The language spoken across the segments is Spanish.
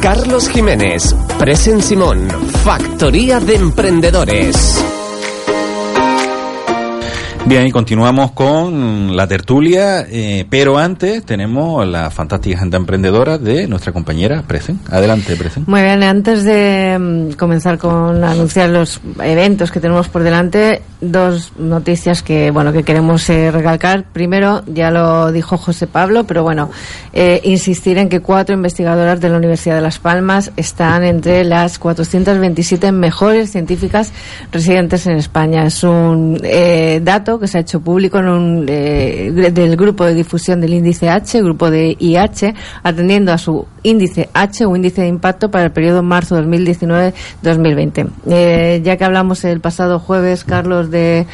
Carlos Jiménez, Presen Simón, Factoría de Emprendedores. Bien, y continuamos con la tertulia, eh, pero antes tenemos la fantástica gente emprendedora de nuestra compañera Presen. Adelante, Presen. Muy bien, antes de mm, comenzar con anunciar los eventos que tenemos por delante, dos noticias que bueno que queremos eh, recalcar. Primero, ya lo dijo José Pablo, pero bueno, eh, insistir en que cuatro investigadoras de la Universidad de Las Palmas están entre las 427 mejores científicas residentes en España. Es un eh, que se ha hecho público en un, eh, del grupo de difusión del índice H, grupo de IH, atendiendo a su índice H o índice de impacto para el periodo marzo 2019-2020. Eh, ya que hablamos el pasado jueves, Carlos, de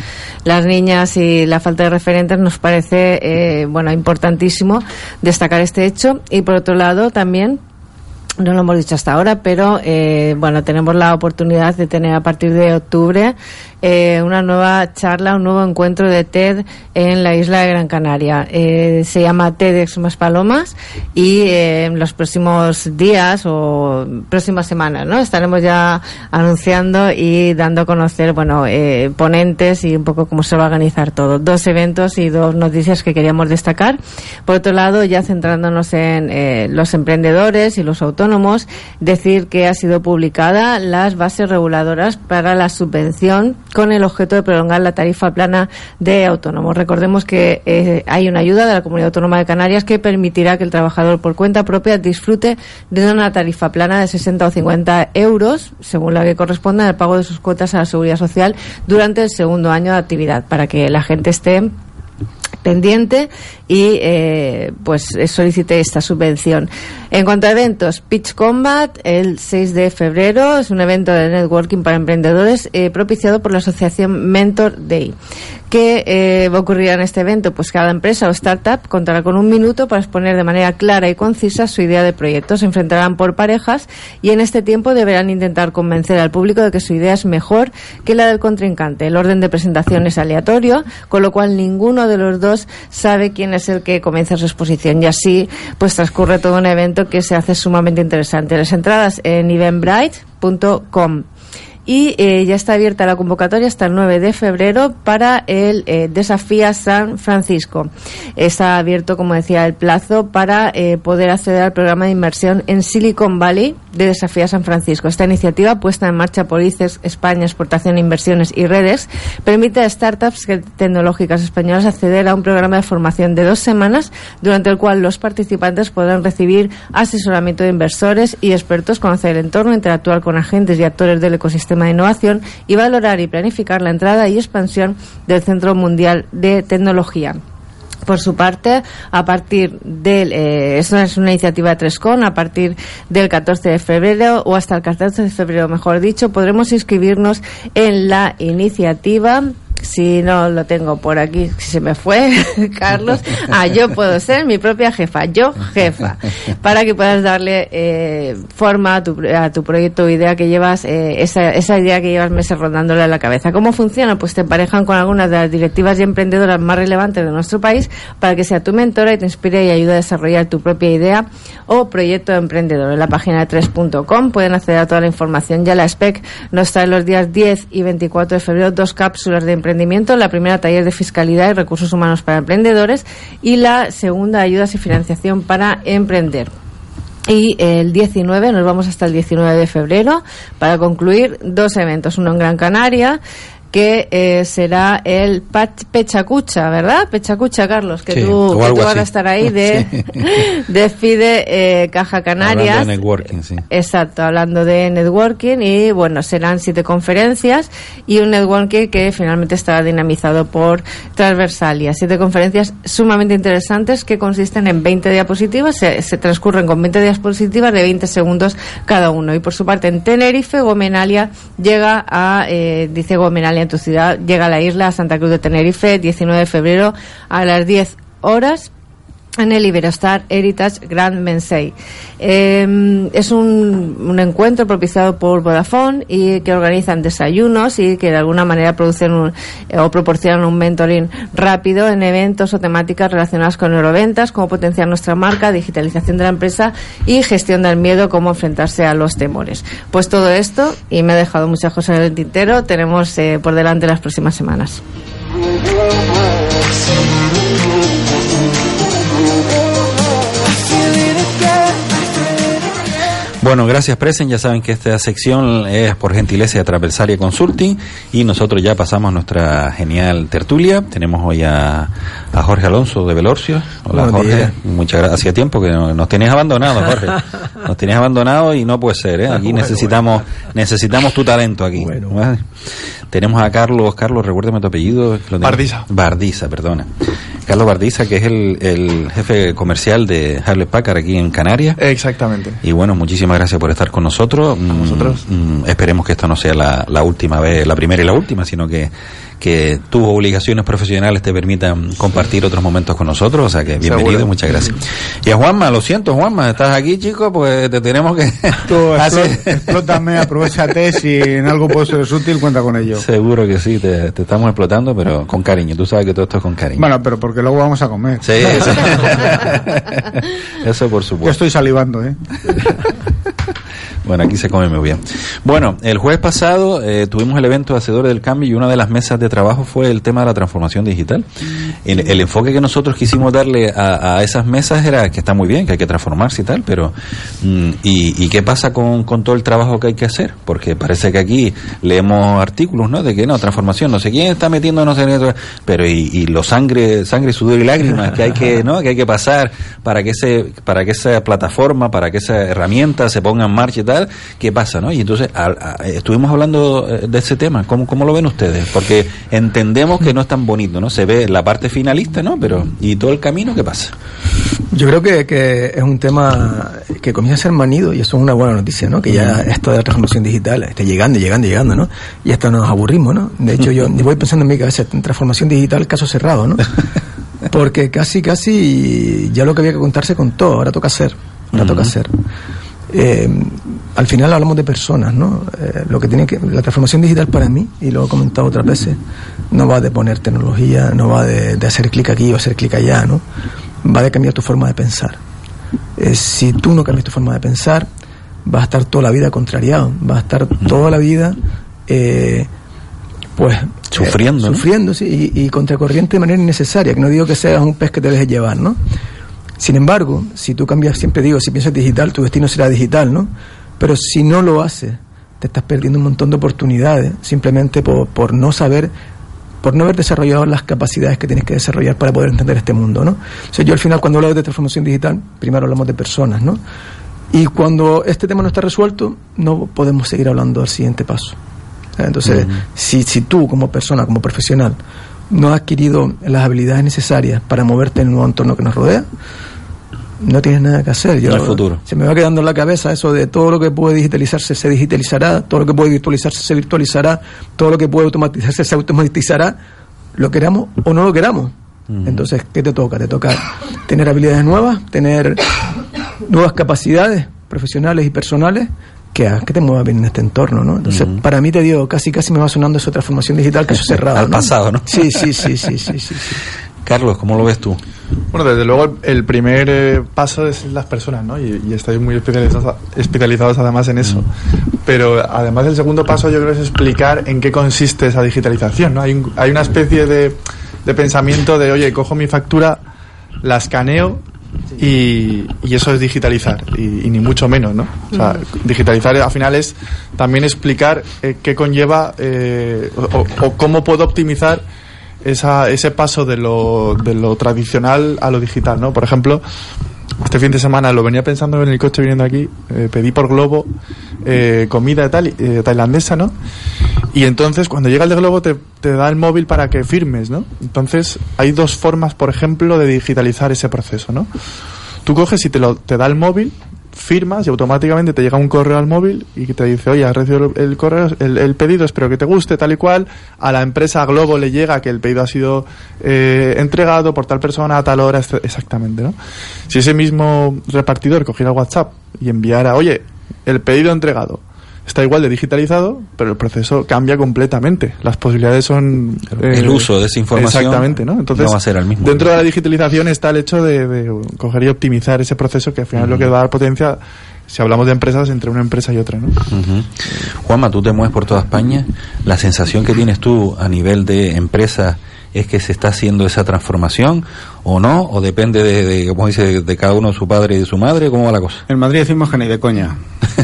las niñas y la falta de referentes, nos parece eh, bueno importantísimo destacar este hecho y por otro lado también no lo hemos dicho hasta ahora, pero eh, bueno, tenemos la oportunidad de tener a partir de octubre eh, una nueva charla, un nuevo encuentro de TED en la isla de Gran Canaria. Eh, se llama TEDx Más Palomas y eh, en los próximos días o próximas semanas, ¿no? Estaremos ya anunciando y dando a conocer, bueno, eh, ponentes y un poco cómo se va a organizar todo. Dos eventos y dos noticias que queríamos destacar. Por otro lado, ya centrándonos en los emprendedores y los autónomos, decir que ha sido publicada las bases reguladoras para la subvención con el objeto de prolongar la tarifa plana de autónomos. Recordemos que eh, hay una ayuda de la Comunidad Autónoma de Canarias que permitirá que el trabajador por cuenta propia disfrute de una tarifa plana de 60 o 50 euros, según la que corresponda al pago de sus cuotas a la seguridad social durante el segundo año de actividad, para que la gente esté pendiente y eh, pues solicite esta subvención. En cuanto a eventos, Pitch Combat el 6 de febrero es un evento de networking para emprendedores eh, propiciado por la asociación Mentor Day. ¿Qué eh, en este evento? Pues cada empresa o startup contará con un minuto para exponer de manera clara y concisa su idea de proyecto. Se enfrentarán por parejas y en este tiempo deberán intentar convencer al público de que su idea es mejor que la del contrincante. El orden de presentación es aleatorio, con lo cual ninguno de los dos sabe quién es el que comienza su exposición y así pues transcurre todo un evento que se hace sumamente interesante. Las entradas en eventbrite.com y eh, ya está abierta la convocatoria hasta el 9 de febrero para el eh, Desafía San Francisco. Está abierto, como decía, el plazo para eh, poder acceder al programa de inversión en Silicon Valley de Desafía San Francisco. Esta iniciativa, puesta en marcha por ICES España, Exportación, Inversiones y Redes, permite a startups tecnológicas españolas acceder a un programa de formación de dos semanas, durante el cual los participantes podrán recibir asesoramiento de inversores y expertos, conocer el entorno, interactuar con agentes y actores del ecosistema de innovación y valorar y planificar la entrada y expansión del Centro Mundial de Tecnología. Por su parte, a partir del, eh, es una iniciativa Trescon, a partir del 14 de febrero o hasta el 14 de febrero, mejor dicho, podremos inscribirnos en la iniciativa si no lo tengo por aquí, si se me fue, Carlos, ah, yo puedo ser mi propia jefa, yo jefa, para que puedas darle eh, forma a tu, a tu proyecto o idea que llevas, eh, esa, esa idea que llevas meses rondándole en la cabeza. ¿Cómo funciona? Pues te emparejan con algunas de las directivas y emprendedoras más relevantes de nuestro país para que sea tu mentora y te inspire y ayude a desarrollar tu propia idea o proyecto de emprendedor. En la página de 3.com pueden acceder a toda la información. Ya la SPEC nos trae los días 10 y 24 de febrero dos cápsulas de emprendimiento. La primera, taller de fiscalidad y recursos humanos para emprendedores. Y la segunda, ayudas y financiación para emprender. Y el 19, nos vamos hasta el 19 de febrero para concluir dos eventos. Uno en Gran Canaria, que eh, será el Pechacucha, ¿verdad? Pechacucha, Carlos, que tú, que vas a estar ahí de, de FIDE eh, Caja Canarias. Hablando de networking, sí. Exacto, hablando de networking y bueno, serán siete conferencias y un networking que finalmente estará dinamizado por Transversalia. Siete conferencias sumamente interesantes que consisten en 20 diapositivas, se, se transcurren con 20 diapositivas de 20 segundos cada uno. Y por su parte, en Tenerife, Gomenalia llega a, eh, dice Gomenalia en tu ciudad, llega a la isla Santa Cruz de Tenerife, 19 de febrero a las 10 horas en el Iberostar Heritage Grand Mensei. Eh, es un, un, encuentro propiciado por Vodafone y que organizan desayunos y que de alguna manera producen un, eh, o proporcionan un mentoring rápido en eventos o temáticas relacionadas con neuroventas, cómo potenciar nuestra marca, digitalización de la empresa y gestión del miedo, cómo enfrentarse a los temores. Pues todo esto, y me he dejado muchas cosas en el tintero, tenemos eh, por delante las próximas semanas. Bueno, gracias Presen. Ya saben que esta sección es por gentileza de Transversalia Consulting y nosotros ya pasamos nuestra genial tertulia. Tenemos hoy a, a Jorge Alonso de Velorcio. Hola Jorge. Muchas gracias. Hacía tiempo que no- nos tenías abandonado, Jorge. Nos tenías abandonado y no puede ser. ¿eh? Aquí Bueno, necesitamos necesitamos tu talento aquí. Bueno. ¿vale? Tenemos a Carlos. Carlos, recuérdame tu apellido. Bardiza. Bardiza, perdona. Carlos Bardiza, que es el, el jefe comercial de Harley Packard aquí en Canarias. Exactamente. Y bueno, muchísimas gracias por estar con nosotros. Mm, vosotros. mm, esperemos que esta no sea la, la última vez, la primera y la última, sino que, que tus obligaciones profesionales te permitan compartir otros momentos con nosotros. O sea que bienvenido Seguro. y muchas gracias. Y a Juanma, lo siento, Juanma, estás aquí, chico, pues te tenemos que Tú explótame, aprovechate, si en algo puedo ser útil, cuenta con ello. Seguro que sí, te, te estamos explotando, pero con cariño. Tú sabes que todo esto es con cariño. Bueno, pero porque luego vamos a comer. Sí, sí. Eso por Yo supuesto. estoy salivando, ¿eh? Bueno, aquí se come muy bien. Bueno, el jueves pasado eh, tuvimos el evento de Hacedores del Cambio y una de las mesas de trabajo fue el tema de la transformación digital. El, enfoque que nosotros quisimos darle a, esas mesas era que está muy bien, que hay que transformarse y tal, pero mm, ¿y, qué pasa con, todo el trabajo que hay que hacer? Porque parece que aquí leemos artículos, ¿no? De que no, transformación, no sé quién está metiendo, no sé qué, pero y, y lo sangre, sangre, sudor y lágrimas que hay que, ¿no? Que hay que pasar para que ese, para que esa plataforma, para que esa herramienta se ponga en marcha y tal, ¿qué pasa, no? Y entonces a- a- estuvimos hablando eh, de ese tema, ¿cómo, cómo lo ven ustedes? Porque entendemos que no es tan bonito, ¿no? Se ve la parte finalista, ¿no? Pero, ¿y todo el camino qué pasa? Yo creo que, que es un tema que comienza a ser manido y eso es una buena noticia, ¿no? Que ya esto de la transformación digital está llegando, llegando, llegando, ¿no? Y hasta nos aburrimos, ¿no? De hecho, yo voy pensando en mi cabeza, transformación digital, caso cerrado, ¿no? Porque casi, casi ya lo que había que contar se contó, ahora toca hacer, ahora toca hacer. Eh, al final hablamos de personas, ¿no? Eh, lo que tiene que la transformación digital para mí y lo he comentado otras veces no va de poner tecnología, no va de, de hacer clic aquí o hacer clic allá, ¿no? Va de cambiar tu forma de pensar. Eh, si tú no cambias tu forma de pensar, vas a estar toda la vida contrariado, vas a estar toda la vida eh, pues Sufriendo, ¿no? sufriendo sí, y, y contracorriente de manera innecesaria, que no digo que seas un pez que te dejes llevar, ¿no? Sin embargo, si tú cambias, siempre digo, si piensas digital, tu destino será digital, ¿no? Pero si no lo haces, te estás perdiendo un montón de oportunidades simplemente por, por no saber, por no haber desarrollado las capacidades que tienes que desarrollar para poder entender este mundo, ¿no? O sea, yo al final cuando hablo de transformación digital, primero hablamos de personas, ¿no? Y cuando este tema no está resuelto, no podemos seguir hablando del siguiente paso. Entonces, si, si tú como persona, como profesional, no has adquirido las habilidades necesarias para moverte en el nuevo entorno que nos rodea, no tienes nada que hacer. Yo, No hay futuro. Se me va quedando en la cabeza eso de todo lo que puede digitalizarse se digitalizará, todo lo que puede virtualizarse se virtualizará, todo lo que puede automatizarse se automatizará, lo queramos o no lo queramos. Entonces, ¿qué te toca? Te toca tener habilidades nuevas, tener nuevas capacidades profesionales y personales que hagan que te muevas bien en este entorno, ¿no? Entonces, para mí te digo, casi casi me va sonando esa transformación digital que eso es cerrado. Al pasado, ¿no? Sí, sí, sí, sí, sí, sí, sí. Carlos, ¿cómo lo ves tú? Bueno, desde luego el, el primer eh, paso es las personas, ¿no? Y, y estáis muy especializados, especializados además en eso. Pero además el segundo paso yo creo es explicar en qué consiste esa digitalización, ¿no? Hay, un- hay una especie de, de pensamiento de, oye, cojo mi factura, la escaneo Y, y eso es digitalizar, y, y ni mucho menos, ¿no? O sea, digitalizar al final es también explicar eh, qué conlleva eh, o, o cómo puedo optimizar esa, ese paso de lo, de lo tradicional a lo digital, ¿no? Por ejemplo, este fin de semana lo venía pensando en el coche viniendo aquí, eh, pedí por Globo eh, comida tal, eh, tailandesa, ¿no? Y entonces cuando llega el de Globo te, te da el móvil para que firmes, ¿no? Entonces hay dos formas, por ejemplo, de digitalizar ese proceso, ¿no? Tú coges y te, lo, te da el móvil, firmas y automáticamente te llega un correo al móvil y te dice, oye, has recibido el, correo, el, el pedido, espero que te guste, tal y cual. A la empresa Globo le llega que el pedido ha sido eh, entregado por tal persona a tal hora, ex- exactamente, ¿no? Si ese mismo repartidor cogiera WhatsApp y enviara, oye, el pedido entregado, está igual de digitalizado, pero el proceso cambia completamente. Las posibilidades son... eh, El uso de esa información Exactamente, ¿no? Entonces, no va a ser el mismo. dentro de la digitalización está el hecho de, de coger y optimizar ese proceso que al final es lo que va a dar potencia, si hablamos de empresas, entre una empresa y otra, ¿no? Ujú. Juanma, tú te mueves por toda España. La sensación que tienes tú a nivel de empresa es que se está haciendo esa transformación o no, o depende de, de como dice, de cada uno de su padre y de su madre, ¿cómo va la cosa? En Madrid decimos que ni de coña.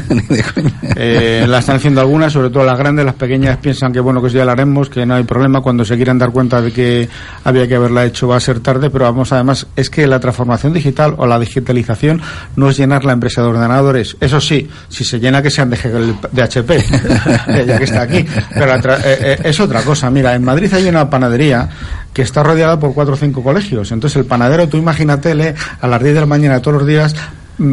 Eh, la están haciendo algunas, sobre todo las grandes, las pequeñas piensan que bueno, que ya la haremos, que no hay problema. Cuando se quieran dar cuenta de que había que haberla hecho va a ser tarde, pero vamos, además, es que la transformación digital o la digitalización no es llenar la empresa de ordenadores. Eso sí, si se llena que sean de, de HP, ya que está aquí. Pero eh, eh, es otra cosa. Mira, en Madrid hay una panadería que está rodeada por cuatro o cinco colegios. Entonces el panadero, tú imagínatele a las 10 de la mañana todos los días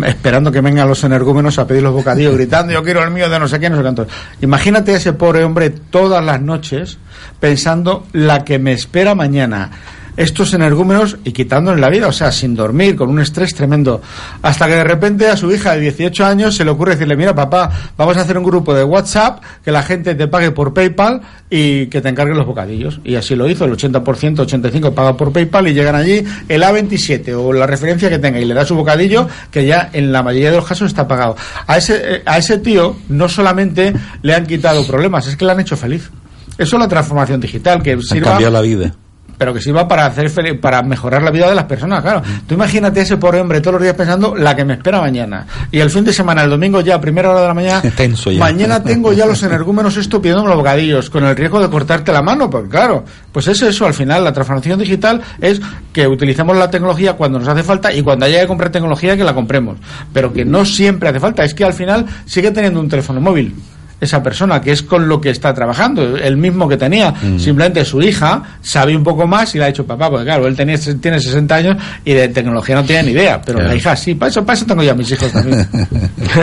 esperando que vengan los energúmenos a pedir los bocadillos, gritando yo quiero el mío de no sé qué, no sé cuánto. Imagínate a ese pobre hombre todas las noches pensando la que me espera mañana. Estos energúmenos y quitándole la vida, o sea, sin dormir, con un estrés tremendo. Hasta que de repente a su hija de 18 años se le ocurre decirle, mira papá, vamos a hacer un grupo de WhatsApp, que la gente te pague por PayPal y que te encarguen los bocadillos. Y así lo hizo, el 80%, 85% paga por PayPal y llegan allí el A27 o la referencia que tenga y le da su bocadillo, que ya en la mayoría de los casos está pagado. A ese, eh, a ese tío no solamente le han quitado problemas, es que le han hecho feliz. Eso es la transformación digital, que Han sirva cambiado la vida. Pero que sirva para hacer fel- para mejorar la vida de las personas, claro. Tú imagínate ese pobre hombre todos los días pensando la que me espera mañana. Y el fin de semana, el domingo ya, a primera hora de la mañana, Tenso ya. mañana tengo ya los energúmenos esto pidiéndome los bocadillos, con el riesgo de cortarte la mano, porque claro, pues es eso, al final la transformación digital es que utilicemos la tecnología cuando nos hace falta y cuando haya que comprar tecnología que la compremos. Pero que no siempre hace falta, es que al final sigue teniendo un teléfono móvil esa persona, que es con lo que está trabajando, el mismo que tenía. Simplemente su hija sabe un poco más y le ha dicho papá, porque claro, él tenía, tiene 60 años y de tecnología no tiene ni idea, pero Claro. la hija sí, para eso, para eso tengo yo a mis hijos también.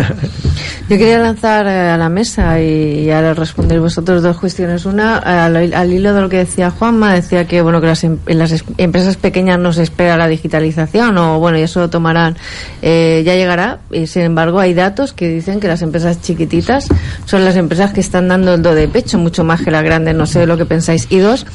Yo quería lanzar eh, a la mesa y, y ahora responder vosotros dos cuestiones. Una, al, al hilo de lo que decía Juanma, decía que bueno que las, em- en las es- empresas pequeñas no se espera la digitalización o bueno, y eso lo tomarán, eh, ya llegará. Y, sin embargo, hay datos que dicen que las empresas chiquititas son las empresas que están dando el do de pecho, mucho más que las grandes. No sé lo que pensáis. Y dos,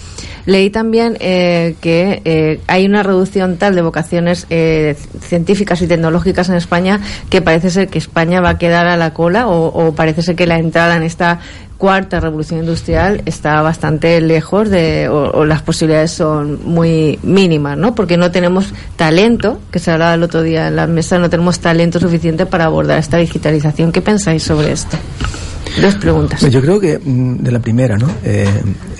leí también eh, que eh, hay una reducción tal de vocaciones eh, científicas y tecnológicas en España que parece ser que España va a quedar a la cola o, parece ser que la entrada en esta cuarta revolución industrial está bastante lejos de o, o las posibilidades son muy mínimas, ¿no? Porque no tenemos talento, que se hablaba el otro día en la mesa, no tenemos talento suficiente para abordar esta digitalización. ¿Qué pensáis sobre esto? Dos preguntas. Pues yo creo que mm, de la primera, ¿no? Eh,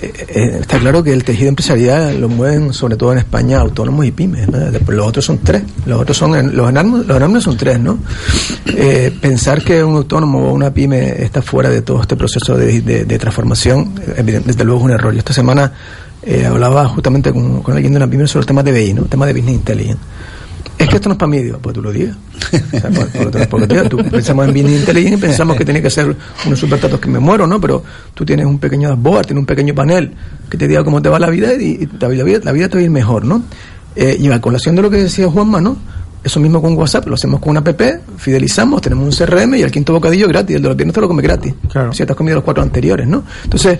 eh, eh, está claro que el tejido empresarial lo mueven sobre todo en España autónomos y pymes. ¿no? Los otros son tres. Los otros son los enormes, los enormes son tres, ¿no? Eh, pensar que un autónomo o una pyme está fuera de todo este proceso de, de- de transformación, desde luego es un error. Yo esta semana eh, hablaba justamente con, con alguien de una pyme sobre el tema de BI, ¿no? El tema de Business Intelligence. Es que esto no es para mí, digo, pues tú lo digas. O sea, por- por- tú pensamos en Business Intelligence y pensamos que tiene que ser unos superdatos que me muero, ¿no? Pero tú tienes un pequeño dashboard, tienes un pequeño panel que te diga cómo te va la vida y, y la, vida, la vida te va a ir mejor, ¿no? Eh, y a colación de lo que decía Juanma, ¿no? Eso mismo con WhatsApp, lo hacemos con una app, fidelizamos, tenemos un CRM y el quinto bocadillo gratis, el de los viernes te lo come gratis. Claro. Si te has comido los cuatro anteriores, ¿no? Entonces,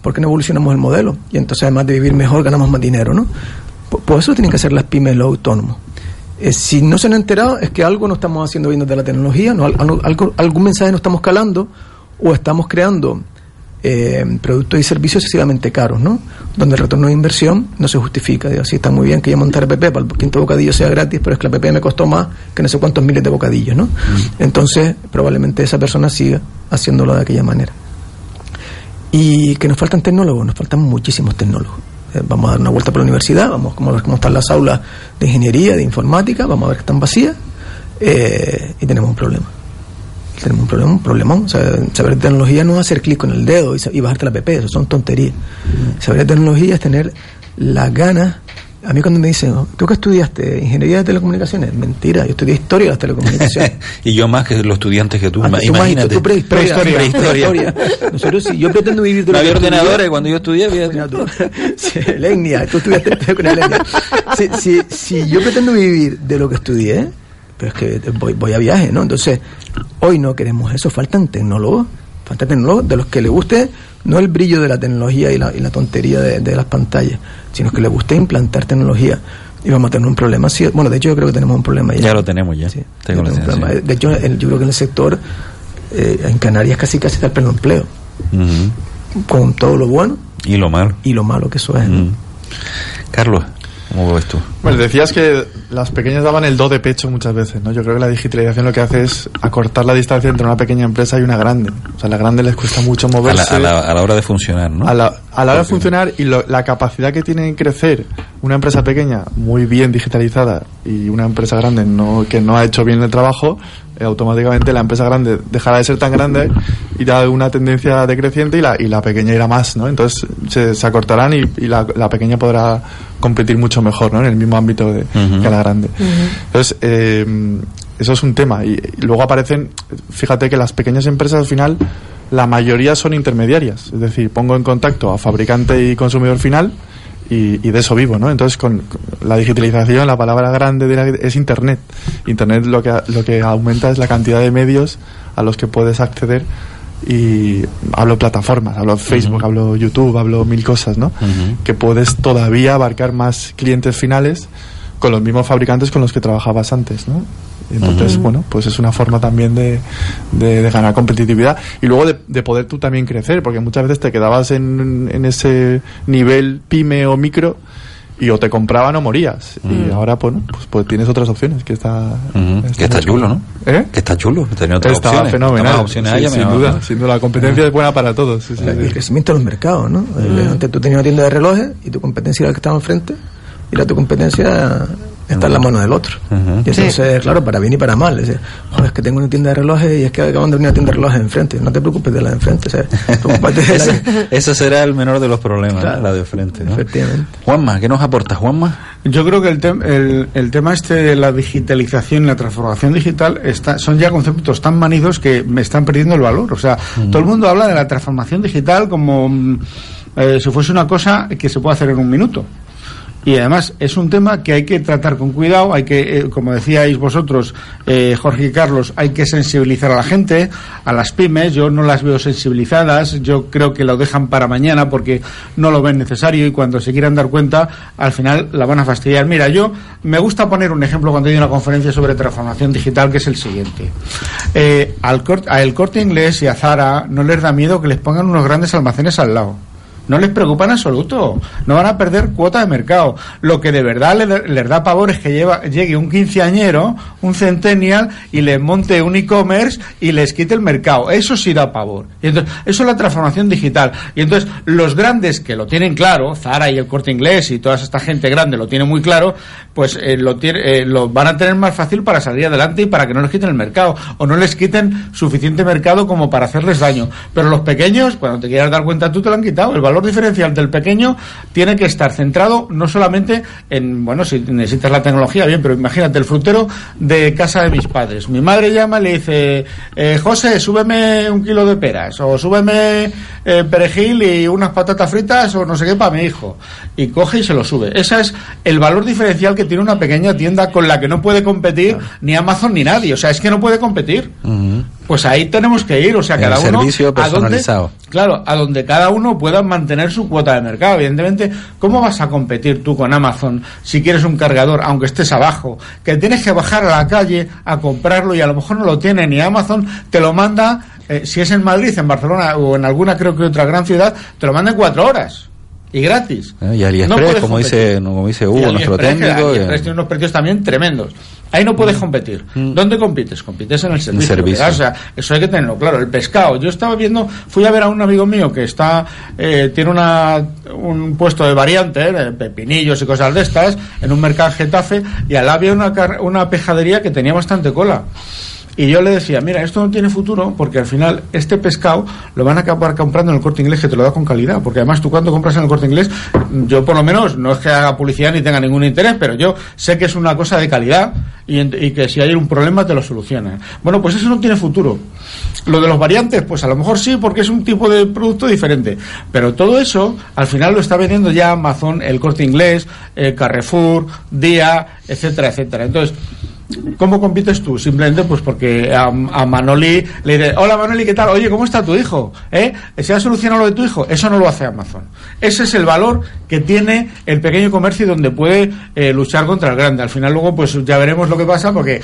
¿por qué no evolucionamos el modelo? Y entonces, además de vivir mejor, ganamos más dinero, ¿no? Por, por eso tienen que hacer las pymes los autónomos. Eh, si no se han enterado, es que algo no estamos haciendo bien desde la tecnología, no, Al- algo, algún mensaje no estamos calando, o estamos creando eh, productos y servicios excesivamente caros, ¿no? Donde el retorno de inversión no se justifica. Digo, sí, está muy bien que yo montar app para el quinto bocadillo sea gratis, pero es que la app me costó más que no sé cuántos miles de bocadillos, ¿no? Entonces, probablemente esa persona siga haciéndolo de aquella manera. Y que nos faltan tecnólogos, nos faltan muchísimos tecnólogos. Eh, vamos a dar una vuelta por la universidad, vamos a ver cómo están las aulas de ingeniería, de informática, vamos a ver que están vacías eh, y tenemos un problema. Tenemos un problema, un problemón. O sea, saber tecnología no es hacer clic con el dedo y, bajarte la app, eso son tonterías. Saber de tecnología es tener las ganas. A mí cuando me dicen, "Oh, ¿tú qué estudiaste? ¿Ingeniería de telecomunicaciones? Mentira, yo estudié historia de las telecomunicaciones. y yo más que los estudiantes que tú. Ah, ma- tú imagínate. tú prehistoria. Prehistoria. prehistoria. Nosotros sí, yo pretendo vivir No había ordenadores cuando yo estudié. tú. Sí, Lenia, tú estudiaste con Lenia. Si, si, si yo pretendo vivir de lo que estudié, pero es que voy, voy a viaje, ¿no? Entonces, hoy no queremos eso, faltan tecnólogos, faltan tecnólogos de los que le guste no el brillo de la tecnología y la, y la tontería de, de las pantallas, sino que le guste implantar tecnología. Y vamos a tener un problema. Sí, bueno, de hecho yo creo que tenemos un problema ya. Ya lo tenemos ya. Sí, Tengo la problema. De hecho, el- yo creo que en el sector, eh, en Canarias casi casi está el pleno empleo, con todo lo bueno Y lo malo. y lo malo que eso es. Carlos, ¿cómo ves tú? Bueno, decías que las pequeñas daban el do de pecho muchas veces, ¿no? Yo creo que la digitalización lo que hace es acortar la distancia entre una pequeña empresa y una grande. O sea, a la grande les cuesta mucho A la, moverse. a la- a la hora de funcionar, ¿no? a la, a la hora de funcionar y lo- la capacidad que tiene en crecer una empresa pequeña muy bien digitalizada y una empresa grande no, que no ha hecho bien el trabajo, automáticamente la empresa grande dejará de ser tan grande, irá una tendencia decreciente y la, y la pequeña irá más, ¿no? Entonces se, se acortarán y, y la, la pequeña podrá competir mucho mejor, ¿no? En el mismo ámbito de, que la grande. Entonces, eh, eso es un tema. Y, y luego aparecen, fíjate que las pequeñas empresas al final, la mayoría son intermediarias. Es decir, pongo en contacto a fabricante y consumidor final y, y de eso vivo, ¿no? Entonces, con, con la digitalización, la palabra grande de la- es Internet. Internet lo que, lo que aumenta es la cantidad de medios a los que puedes acceder y hablo plataformas, hablo Facebook, hablo YouTube, hablo mil cosas, ¿no? Que puedes todavía abarcar más clientes finales con los mismos fabricantes con los que trabajabas antes, ¿no? Y Entonces, bueno, pues es una forma también de, de- de ganar competitividad y luego de, de poder tú también crecer, porque muchas veces te quedabas en, en ese nivel pyme o micro y o te compraban o morías. Y ahora, bueno, pues, pues tienes otras opciones, que está... Ujú. Que está chulo, ¿no? ¿Eh? Que está chulo. Tenía otras Está opciones. fenomenal. Opciones Sí, sin duda, sin duda. La competencia es buena para todos. sí, sí, el sí. crecimiento de los mercados, ¿no? Eh, Antes tú tenías una tienda de relojes y tu competencia era la que estaba enfrente y la tu competencia está en la mano del otro. Y entonces, claro, para bien y para mal. Es, decir, "Joder, es que tengo una tienda de relojes y es que acaban de abrir una tienda de relojes enfrente. No te preocupes de la de enfrente, la Ese, que- ese será el menor de los problemas, la de frente. ¿no? Efectivamente. Juanma, ¿qué nos aporta Juanma? Yo creo que el, tem- el, el tema este de la digitalización y la transformación digital está, son ya conceptos tan manidos que me están perdiendo el valor. O sea, todo el mundo habla de la transformación digital como mm, eh, si fuese una cosa que se puede hacer en un minuto. Y además es un tema que hay que tratar con cuidado, hay que, eh, como decíais vosotros, eh, Jorge y Carlos, hay que sensibilizar a la gente, a las pymes, yo no las veo sensibilizadas, yo creo que lo dejan para mañana porque no lo ven necesario y cuando se quieran dar cuenta, al final la van a fastidiar. Mira, yo me gusta poner un ejemplo cuando hay una conferencia sobre transformación digital que es el siguiente. Eh, al a El Corte Inglés y a Zara no les da miedo que les pongan unos grandes almacenes al lado. No les preocupa en absoluto. No van a perder cuota de mercado. Lo que de verdad le- les, da pavor es que lleva- llegue un quinceañero, un centennial, y les monte un e-commerce y les quite el mercado. Eso sí da pavor. Y entonces, eso es la transformación digital. Y entonces, los grandes que lo tienen claro, Zara y el Corte Inglés y toda esta gente grande lo tiene muy claro, pues eh, lo, tiene- eh, lo van a tener más fácil para salir adelante y para que no les quiten el mercado. O no les quiten suficiente mercado como para hacerles daño. Pero los pequeños, cuando te quieras dar cuenta tú, te lo han quitado. El valor diferencial del pequeño tiene que estar centrado no solamente en, bueno, si necesitas la tecnología, bien, pero imagínate el frutero de casa de mis padres. Mi madre llama y le dice, eh, José, súbeme un kilo de peras, o súbeme eh, perejil y unas patatas fritas, o no sé qué para mi hijo. Y coge y se lo sube. Ese es el valor diferencial que tiene una pequeña tienda con la que no puede competir ni Amazon ni nadie. O sea, es que no puede competir. Pues ahí tenemos que ir, o sea, El cada uno a donde- claro, a donde cada uno pueda mantener su cuota de mercado. Evidentemente, ¿cómo vas a competir tú con Amazon si quieres un cargador, aunque estés abajo? Que tienes que bajar a la calle a comprarlo y a lo mejor no lo tiene ni Amazon te lo manda eh, si es en Madrid, en Barcelona o en alguna creo que otra gran ciudad, te lo mandan cuatro horas. Y gratis. Eh, Y AliExpress, como dice, como dice Y Hugo, nuestro técnico. AliExpress que- tiene unos precios también tremendos. Ahí no puedes competir. ¿Dónde compites? Compites en el servicio. servicio. O sea, eso hay que tenerlo claro. El pescado. Yo estaba viendo, fui a ver a un amigo mío que está, eh, tiene una, un puesto de variantes, eh, pepinillos y cosas de estas, en un mercado Getafe, y al lado había una, una pejadería que tenía bastante cola. Y yo le decía, mira, esto no tiene futuro porque al final este pescado lo van a acabar comprando en el corte inglés que te lo da con calidad. Porque además tú cuando compras en el corte inglés, yo por lo menos, no es que haga publicidad ni tenga ningún interés, pero yo sé que es una cosa de calidad y, y que si hay un problema te lo solucionan. Bueno, pues eso no tiene futuro. Lo de los variantes, pues a lo mejor sí, porque es un tipo de producto diferente. Pero todo eso, al final lo está vendiendo ya Amazon, el corte inglés, eh, Carrefour, Día, etcétera, etcétera. Entonces, ¿Cómo compites tú? Simplemente pues porque a, Manoli le dices, hola Manoli, ¿qué tal? Oye, ¿cómo está tu hijo? ¿Eh? ¿Se ha solucionado lo de tu hijo? Eso no lo hace Amazon. Ese es el valor que tiene el pequeño comercio y donde puede eh, luchar contra el grande. Al final luego pues ya veremos lo que pasa porque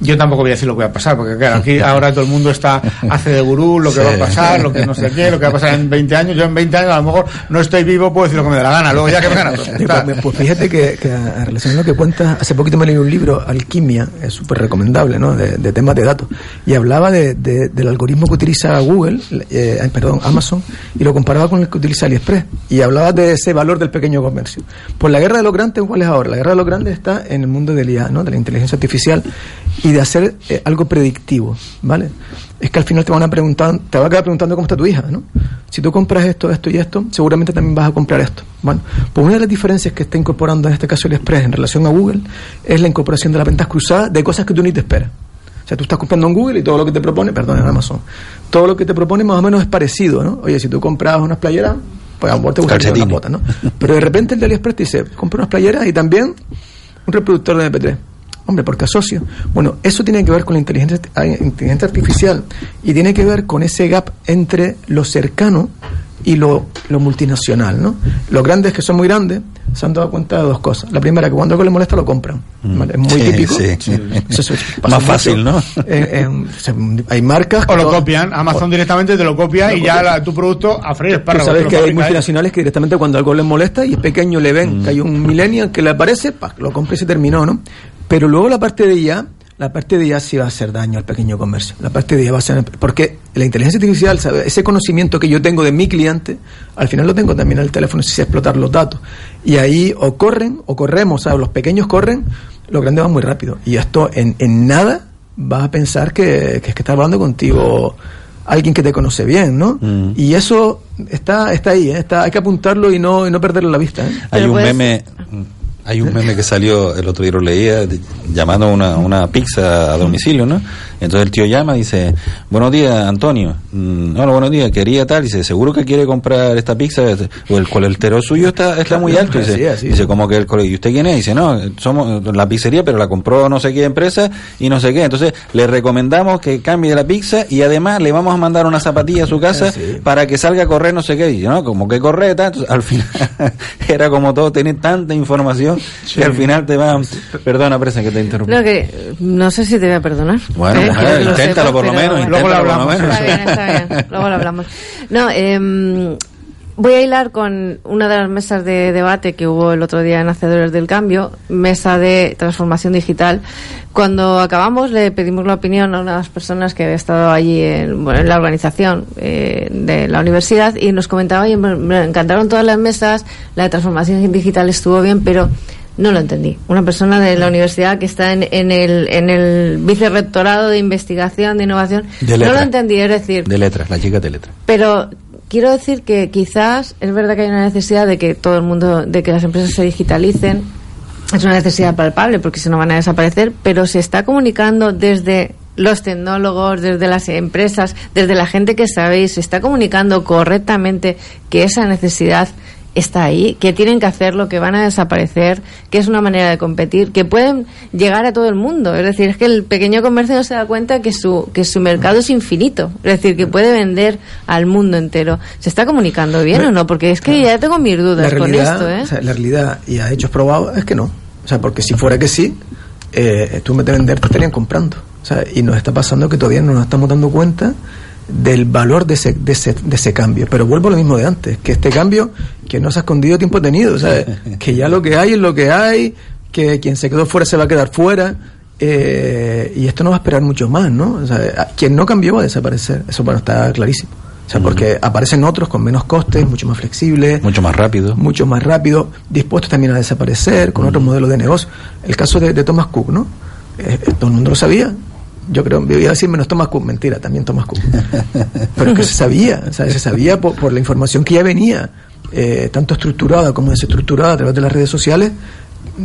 yo tampoco voy a decir lo que va a pasar, porque claro, aquí ahora todo el mundo está, hace de gurú lo que Sí. va a pasar, lo que no sé qué, lo que va a pasar en 20 años. Yo en 20 años a lo mejor no estoy vivo, puedo decir lo que me dé la gana, luego ya que me gana. pues, pues, fíjate que, que a relación a lo que cuentas, hace poquito me leí un libro, Alquimia, es súper recomendable, ¿no? De, de temas de datos. Y hablaba de, de- del algoritmo que utiliza Google, eh, ay, perdón, Amazon, y lo comparaba con el que utiliza AliExpress. Y hablaba de ese valor del pequeño comercio. Pues la guerra de los grandes, ¿cuál es ahora? La guerra de los grandes está en el mundo del IA, ¿no? De la inteligencia artificial y de hacer eh, algo predictivo, ¿vale? Es que al final te van a preguntar, te va a quedar preguntando cómo está tu hija, ¿no? Si tú compras esto, esto y esto, seguramente también vas a comprar esto. Bueno, pues una de las diferencias que está incorporando en este caso el Express en relación a Google es la incorporación de las ventas cruzadas de cosas que tú ni te esperas. O sea, tú estás comprando en Google y todo lo que te propone, perdón, en Amazon, todo lo que te propone más o menos es parecido, ¿no? Oye, si tú compras unas playeras, pues a lo mejor te gusta una Calcetines. bota, ¿no? Pero de repente el de AliExpress te dice, compra unas playeras y también un reproductor de MP3. Hombre, porque asocio. Bueno, eso tiene que ver con la inteligencia, inteligencia artificial y tiene que ver con ese gap entre lo cercano y lo, lo multinacional, ¿no? Los grandes que son muy grandes se han dado cuenta de dos cosas. La primera, que cuando algo les molesta lo compran. ¿vale? Es muy Sí, típico. sí. Eso se pasa Más fácil, mucho. ¿no? Eh, eh, hay marcas... que O lo todo- copian, Amazon directamente te lo copia Lo y ya la- tu producto a freír Tú sabes que hay multinacionales que directamente cuando algo les molesta y es pequeño le ven que hay un millennial que le aparece, pa, lo compra y se terminó, ¿no? Pero luego la parte de IA, la parte de IA sí va a hacer daño al pequeño comercio. La parte de IA va a ser... Porque la inteligencia artificial, ¿sabe? ese conocimiento que yo tengo de mi cliente, al final lo tengo también en el teléfono si sé explotar los datos. Y ahí o corren o corremos, ¿sabes? Los pequeños corren, los grandes van muy rápido. Y esto en, en nada vas a pensar que, que es que está hablando contigo alguien que te conoce bien, ¿no? Mm. Y eso está está ahí, ¿eh? está, hay que apuntarlo y no, y no perderle la vista. ¿eh? Hay un meme, hay un meme que salió el otro día lo leía llamando a una, una pizza a domicilio, ¿no? Entonces el tío llama y dice, buenos días Antonio, Mm, hola buenos días, quería tal, dice, seguro que quiere comprar esta pizza, o el colesterol suyo está, está muy alto, dice, Sí, así. dice como que el cole- ¿y usted quién es? Dice, no, somos la pizzería, pero la compró no sé qué empresa y no sé qué, entonces le recomendamos que cambie la pizza y además le vamos a mandar una zapatilla a su casa sí. para que salga a correr no sé qué, dice, no, como que corre tanto, al final era como todo, tener tanta información que al final te va, perdona presa que te interrumpa. No, que no sé si te voy a perdonar. Bueno, ¿eh? mujer, inténtalo sepas, por lo menos. Luego lo hablamos. Está bien, está bien. Luego lo hablamos. No, eh, voy a hilar con una de las mesas de debate que hubo el otro día en Hacedores del Cambio, mesa de transformación digital. Cuando acabamos le pedimos la opinión a una de las personas que había estado allí en, bueno, en la organización eh, de la universidad y nos comentaba, oye, me, encantaron todas las mesas, la de transformación digital estuvo bien, pero no lo entendí. Una persona de la universidad que está en, en el, en el vicerrectorado de investigación, de innovación, De no lo entendí. Es decir, De letras, la chica de letras. pero quiero decir que quizás es verdad que hay una necesidad de que todo el mundo, de que las empresas se digitalicen. Es una necesidad palpable porque si no van a desaparecer, pero se está comunicando desde los tecnólogos, desde las empresas, desde la gente que sabéis, se está comunicando correctamente que esa necesidad está ahí, que tienen que hacerlo, que van a desaparecer, que es una manera de competir, que pueden llegar a todo el mundo. Es decir, es que el pequeño comercio no se da cuenta que su, que su mercado es infinito. Es decir, que puede vender al mundo entero. ¿Se está comunicando bien o no? Porque es que ya tengo mis dudas con esto, ¿eh? o sea, la realidad y a hechos probados es que no. O sea, porque si fuera que sí, eh, tú vez de vender te estarían comprando. O sea, y nos está pasando que todavía no nos estamos dando cuenta del valor de ese, de ese, de ese cambio. Pero vuelvo a lo mismo de antes, que este cambio que no se ha escondido tiempo tenido, sea, que ya lo que hay es lo que hay, que quien se quedó fuera se va a quedar fuera. eh, y esto no va a esperar mucho más, ¿no? O sea, quien no cambió va a desaparecer. Eso bueno, está clarísimo. O sea, porque aparecen otros con menos costes, mucho más flexibles, Mucho más rápido. mucho más rápido, dispuestos también a desaparecer con otros modelos de negocio. El caso de, de Thomas Cook, ¿no? Eh, todo el mundo lo sabía. Yo creo, iba a decir menos Thomas Cook, mentira, también Thomas Cook. Pero es que se sabía, o sea, se sabía por, por la información que ya venía, eh, tanto estructurada como desestructurada a través de las redes sociales,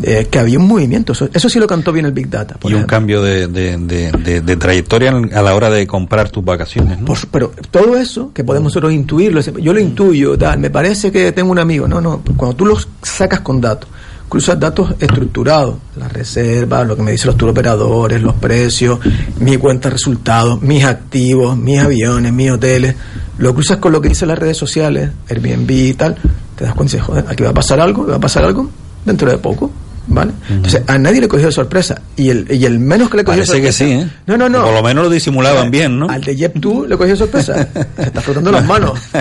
eh, que había un movimiento. Eso, eso sí lo cantó bien el Big Data. por Y un cambio de, de, de, de- de trayectoria a la hora de comprar tus vacaciones. ¿no? Por su- pero todo eso que podemos nosotros intuirlo, yo lo intuyo, tal, me parece que tengo un amigo. No, no, cuando tú los sacas con datos, cruzas datos estructurados, las reservas, lo que me dicen los tour operadores, los precios, mi cuenta de resultados, mis activos, mis aviones, mis hoteles, lo cruzas con lo que dicen las redes sociales, Airbnb y tal, te das cuenta aquí va a pasar algo, va a pasar algo dentro de poco. ¿Vale? Entonces, a nadie le cogió de sorpresa. Y el, y el menos que le cogió Parece que sorpresa. sí, ¿eh? No, no, no. Por lo menos lo disimulaban bien, ¿no? Al de Jeb tú le cogió sorpresa. Se está frotando las manos. Se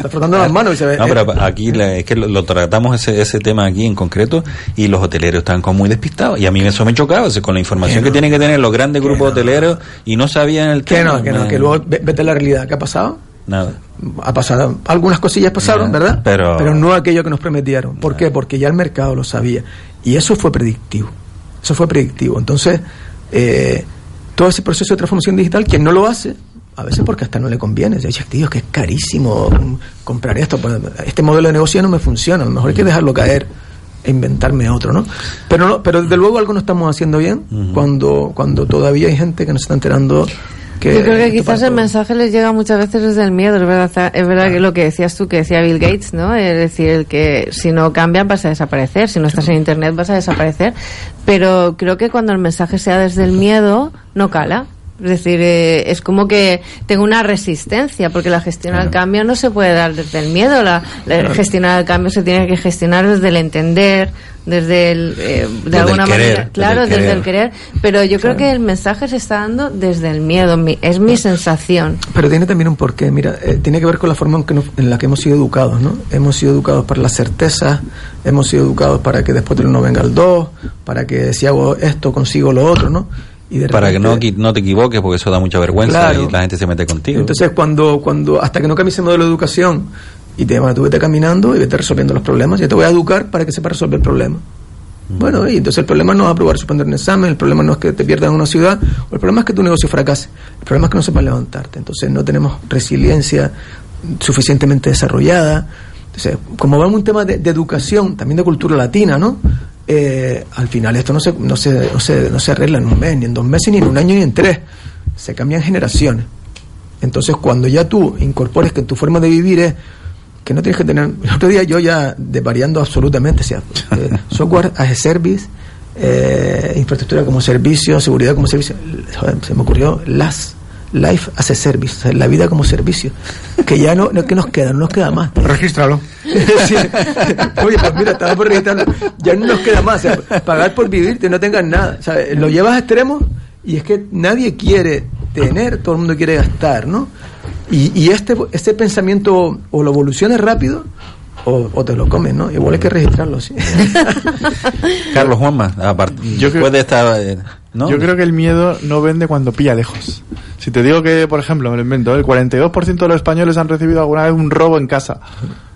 está frotando las manos y se ve. No, eh, pero aquí la- es que lo, lo tratamos ese, ese tema aquí en concreto y los hoteleros están como muy despistados y a mí eso me chocaba, o sea, con la información Que que, tienen que tener los grandes grupos hoteleros y no sabían el que tema. no, que no, que luego ve- vete a la realidad. ¿Qué ha pasado? Nada. Ha pasado, algunas cosillas pasaron, ¿verdad? pero- no aquello que nos prometieron. ¿Por qué? Porque ya el mercado lo sabía. Y eso fue predictivo. Eso fue predictivo. Entonces, eh, todo ese proceso de transformación digital, quien no lo hace, a veces porque hasta no le conviene. Dice, tío, es que es carísimo comprar esto. Este modelo de negocio no me funciona. A lo mejor hay que dejarlo caer e inventarme otro, ¿no? Pero no, pero desde luego algo no estamos haciendo bien cuando, cuando todavía hay gente que no se está enterando que... Yo creo que quizás el todo. mensaje les llega muchas veces desde el miedo, es verdad, es verdad que lo que decías tú, que decía Bill Gates, ¿no? Es decir, el que si no cambian vas a desaparecer, si no estás en Internet vas a desaparecer, pero creo que cuando el mensaje sea desde el miedo, no cala. Es decir, eh, es como que tengo una resistencia, porque la gestión al cambio no se puede dar desde el miedo, la, la gestionar al cambio se tiene que gestionar desde el entender, desde el, eh, de Desde alguna el querer, manera, claro, desde el desde el querer. pero yo creo que el mensaje se está dando desde el miedo, mi- es mi sensación. Pero tiene también un porqué, mira, eh, tiene que ver con la forma en, que nos- en la que hemos sido educados, ¿no? Hemos sido educados para la certeza, hemos sido educados para que después del uno venga el dos, para que si hago esto consigo lo otro, ¿no? Y de Para que no, te equivoques porque eso da mucha vergüenza Claro. y la gente se mete contigo. Entonces, cuando, cuando hasta que no cambies el modelo de educación y te bueno, tú vete caminando y vete resolviendo los problemas, yo te voy a educar para que sepas resolver el problema. Bueno, y entonces el problema no es aprobar suspender un examen, el problema no es que te pierdas en una ciudad, o el problema es que tu negocio fracase, el problema es que no sepas levantarte. Entonces no tenemos resiliencia suficientemente desarrollada. Entonces, como vamos a un tema de, de educación, también de cultura latina, ¿no? Eh, al final esto no se, no, se, no, se, no se arregla en un mes, ni en dos meses, ni en un año, ni en tres. Se cambian generaciones. Entonces, cuando ya tú incorpores que tu forma de vivir es que no tienes que tener. El otro día yo ya desvariando absolutamente, o sea, eh, software as a service, eh, infraestructura como servicio, seguridad como servicio. Joder, se me ocurrió las life as a service, o sea, la vida como servicio. Que ya no, no ¿qué nos queda? No nos queda más. Regístralo. Sí. Oye, pues mira, estaba por registrarlo. Ya no nos queda más. o sea, pagar por vivir, que no tengas nada. O sea, lo llevas a extremos y es que nadie quiere tener, todo el mundo quiere gastar, ¿no? Y, y este, este pensamiento o lo evoluciones rápido o, o te lo comes, ¿no? Igual hay que registrarlo, sí. Carlos Juanma, apart- Yo después creo- de esta... ¿no? Yo creo que el miedo no vende cuando pilla lejos. Si te digo que, por ejemplo, me lo invento, el 42% de los españoles han recibido alguna vez un robo en casa.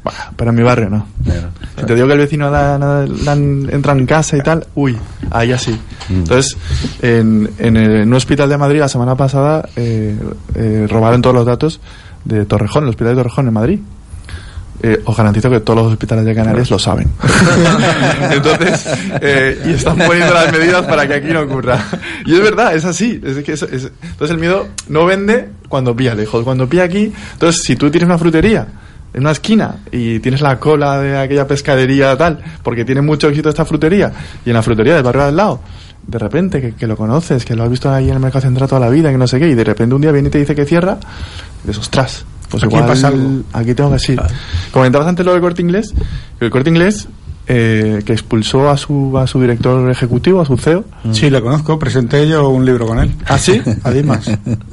Bah, pero en mi barrio no. Claro. Si te digo que el vecino la, la- la entra en casa y tal, uy, ahí así. Mm. Entonces, en, en, el- en un hospital de Madrid la semana pasada eh, eh, robaron todos los datos de Torrejón, el hospital de Torrejón en Madrid. Eh, os garantizo que todos los hospitales de Canarias lo saben. Entonces, eh, y están poniendo las medidas para que aquí no ocurra. Y es verdad, es así. Es que es- es- entonces el miedo no vende cuando pilla lejos. Cuando pilla aquí, entonces si tú tienes una frutería en una esquina y tienes la cola de aquella pescadería tal, porque tiene mucho éxito esta frutería, y en la frutería del barrio de al lado, de repente que, que lo conoces, que lo has visto ahí en el mercado central toda la vida, que no sé qué, y de repente un día viene y te dice que cierra, y dices, ostras, pues Aquí igual pasa algo. aquí tengo que sí. Comentabas antes lo del corte inglés, el corte inglés eh, que expulsó a su, a su director ejecutivo, a su CEO. Sí, le conozco, presenté yo un libro con él. ¿Ah, sí? A Dimas.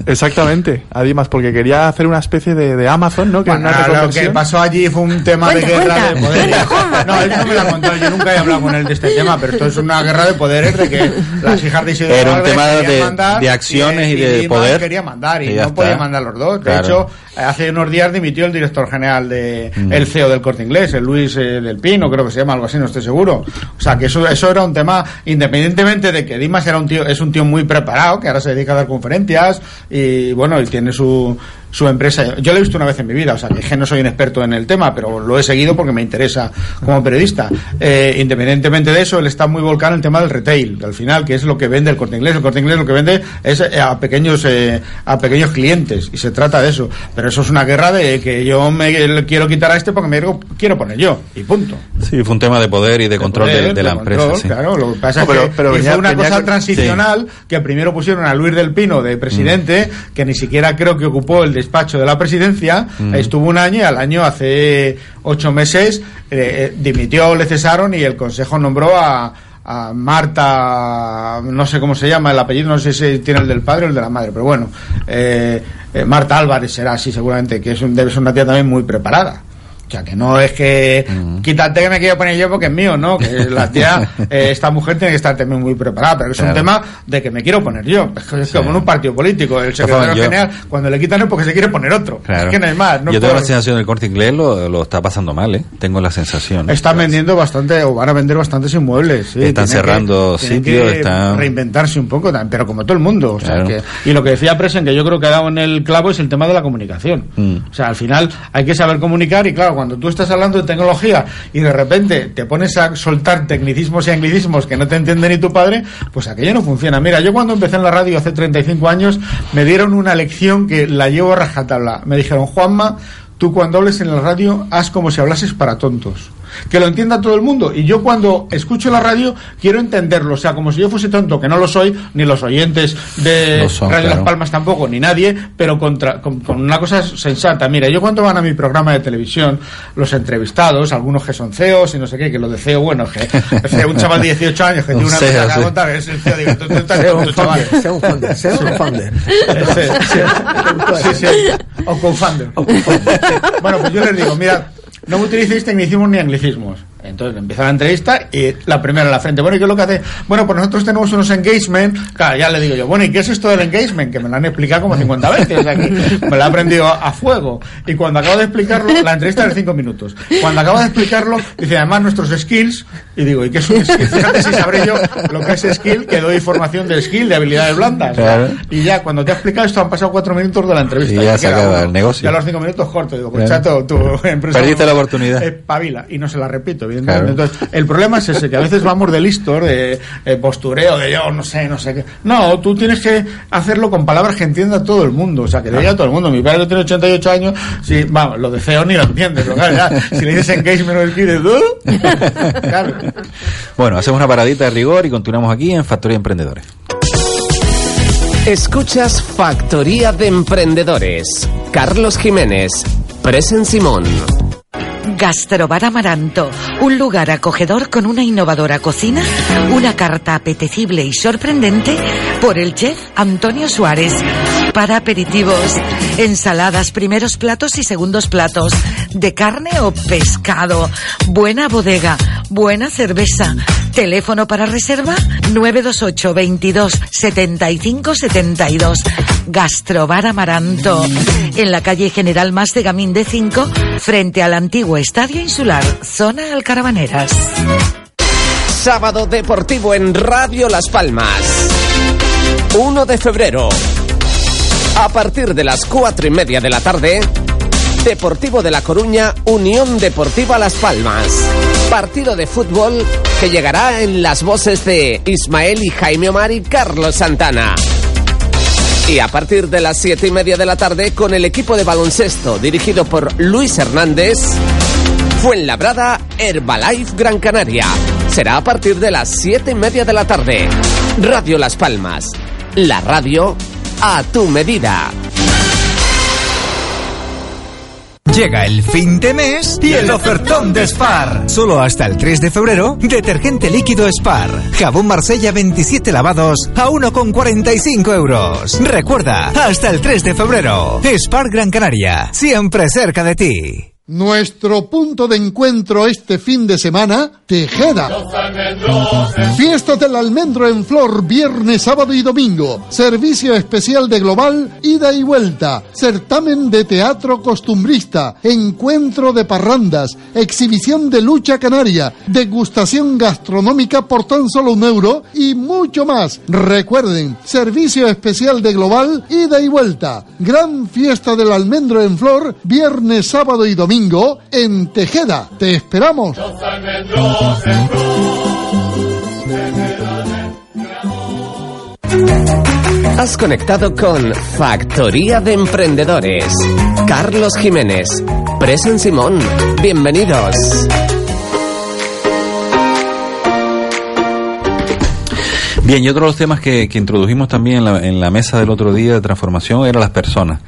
Exactamente, a Dimas, porque quería hacer una especie de, de Amazon, ¿no? Que era Bueno, una lo que pasó allí fue un tema de guerra cuenta, de poderes. cuenta, No, él no me la contó, yo nunca he hablado con él de este tema, pero esto es una guerra de poderes de que las hijas de Isidoro Era un tema querían de- mandar de acciones y de Dimas poder. quería mandar y, Y no está. podía mandar los dos. De Claro. hecho, hace unos días dimitió el director general de Mm. el CEO del Corte Inglés, el Luis eh, del Pino, creo que se llama así, no estoy seguro. O sea, que eso eso era un tema independientemente de que Dimas era un tío es un tío muy preparado, que ahora se dedica a dar conferencias y bueno, y tiene su su empresa. Yo lo he visto una vez en mi vida, o sea, que es que no soy un experto en el tema, pero lo he seguido porque me interesa como periodista. Eh, independientemente de eso, él está muy volcado en el tema del retail, al final, que es lo que vende el corte inglés. El corte inglés lo que vende es eh, a pequeños eh, a pequeños clientes y se trata de eso. Pero eso es una guerra de que yo me le quiero quitar a este porque me digo, quiero poner yo y punto. Sí, fue un tema de poder y de control de, Poder, de la control, empresa. sí. Claro, lo que pasa No, es pero- que pero y venía- fue una venía cosa transicional que primero pusieron a Luis del Pino de presidente, que ni siquiera creo que ocupó el despacho de la presidencia, estuvo un año y al año, hace ocho meses, eh, eh, dimitió, le cesaron y el Consejo nombró a a Marta, no sé cómo se llama el apellido, no sé si tiene el del padre o el de la madre, pero bueno, eh, eh, Marta Álvarez será así seguramente, que es un, debe ser una tía también muy preparada. O sea, que no es que quítate que me quiero poner yo porque es mío, ¿no? Que la tía, eh, esta mujer tiene que estar también muy preparada, pero es un tema de que me quiero poner yo. Es que es como en un partido político. El secretario yo- general, cuando le quitan es porque se quiere poner otro. Claro. Es que no hay más. No Yo tengo la sensación del corte inglés lo, lo está pasando mal, ¿eh? Tengo la sensación. Están vendiendo bastante, o van a vender bastantes inmuebles. sí. Están cerrando sitios, están- Reinventarse un poco, pero como todo el mundo. O sea, Claro. que- y lo que decía Presen, que yo creo que ha dado en el clavo, es el tema de la comunicación. Mm. O sea, al final hay que saber comunicar y claro, cuando tú estás hablando de tecnología y de repente te pones a soltar tecnicismos y anglicismos que no te entiende ni tu padre, pues aquello no funciona. Mira, yo cuando empecé en la radio hace 35 años, me dieron una lección que la llevo a rajatabla. Me dijeron, Juanma, tú cuando hables en la radio, haz como si hablases para tontos. Que lo entienda todo el mundo. Y yo cuando escucho la radio, quiero entenderlo. O sea, como si yo fuese tonto, que no lo soy, ni los oyentes de Lo son, Radio claro. Las Palmas tampoco, ni nadie, pero contra, con, con una cosa sensata. Mira, yo cuando van a mi programa de televisión, los entrevistados, algunos que son CEOs y no sé qué, que los de CEO, bueno, que que un chaval de 18 años que tiene Un una CEO, que sí. montar, es el CEO, digo, tú, tú estás tonto, un chaval. sea un founder, sea un founder. Sí, sí. O co-founder. Bueno, pues yo les digo, mira, no utilicéis tecnicismos ni anglicismos. Entonces empieza la entrevista y la primera en la frente. Bueno, ¿y qué es lo que hace? Bueno, pues nosotros tenemos unos engagement. Claro, ya le digo yo, bueno, ¿y qué es esto del engagement? Que me lo han explicado como 50 veces. O sea, que me lo he aprendido a, fuego. Y cuando acabo de explicarlo, la entrevista es de 5 minutos. Cuando acabo de explicarlo, dice además nuestros skills. Y digo, ¿y qué es un skill? Fíjate si sabré yo lo que es skill, que doy formación de skill, de habilidades blandas. Claro. Y ya, cuando te ha explicado esto, han pasado 4 minutos de la entrevista. Y ya se acaba uno. el negocio. Ya los 5 minutos corto. Digo, pues chato, tu empresa. Perdiste la oportunidad. Espabila. Y no se la repito, evidentemente. Claro. Entonces, el problema es ese, que a veces vamos de listos, de eh, postureo, de yo no sé, no sé qué. No, tú tienes que hacerlo con palabras que entienda todo el mundo. O sea, que le diga a todo el mundo. Mi padre tiene 88 años, sí, vamos, lo de feo ni lo entiendes. pero claro, ya, si le dices engagement o skill, ¿uh? Claro. Bueno, hacemos una paradita de rigor y continuamos aquí en Factoría Emprendedores. Escuchas Factoría de Emprendedores. Carlos Jiménez. Presen Simón. Gastrobar Amaranto, un lugar acogedor con una innovadora cocina, una carta apetecible y sorprendente por el chef Antonio Suárez. Para aperitivos, ensaladas, primeros platos y segundos platos, de carne o pescado, buena bodega, buena cerveza. Teléfono para reserva 928 22 75 72. Gastrobar Amaranto, en la calle General Más de Gamín de 5, frente al antiguo Estadio Insular, zona Alcarabaneras. Sábado deportivo en Radio Las Palmas. 1 de febrero. A partir de las cuatro y media de la tarde, Deportivo de La Coruña, Unión Deportiva Las Palmas. Partido de fútbol que llegará en las voces de Ismael y Jaime Omar y Carlos Santana. Y a partir de las siete y media de la tarde, con el equipo de baloncesto dirigido por Luis Hernández, Fuenlabrada Herbalife Gran Canaria. Será a partir de las siete y media de la tarde. Radio Las Palmas. La radio a tu medida. Llega el fin de mes y el ofertón de Spar. Solo hasta el 3 de febrero, detergente líquido Spar. Jabón Marsella 27 lavados a 1,45 euros. Recuerda, hasta el 3 de febrero. Spar Gran Canaria, siempre cerca de ti. Nuestro punto de encuentro este fin de semana, Tejeda. Fiesta del almendro en flor, viernes, sábado y domingo. Servicio especial de Global, ida y vuelta. Certamen de teatro costumbrista. Encuentro de parrandas. Exhibición de lucha canaria. Degustación gastronómica por tan solo un euro y mucho más. Recuerden, servicio especial de Global, ida y vuelta. Gran fiesta del almendro en flor, viernes, sábado y domingo en Tejeda. Te esperamos. Has conectado con Factoría de Emprendedores. Carlos Jiménez, Presen Simón, bienvenidos. Bien, y otro de los temas que, que introdujimos también en la, en la, mesa del otro día de transformación eran las personas.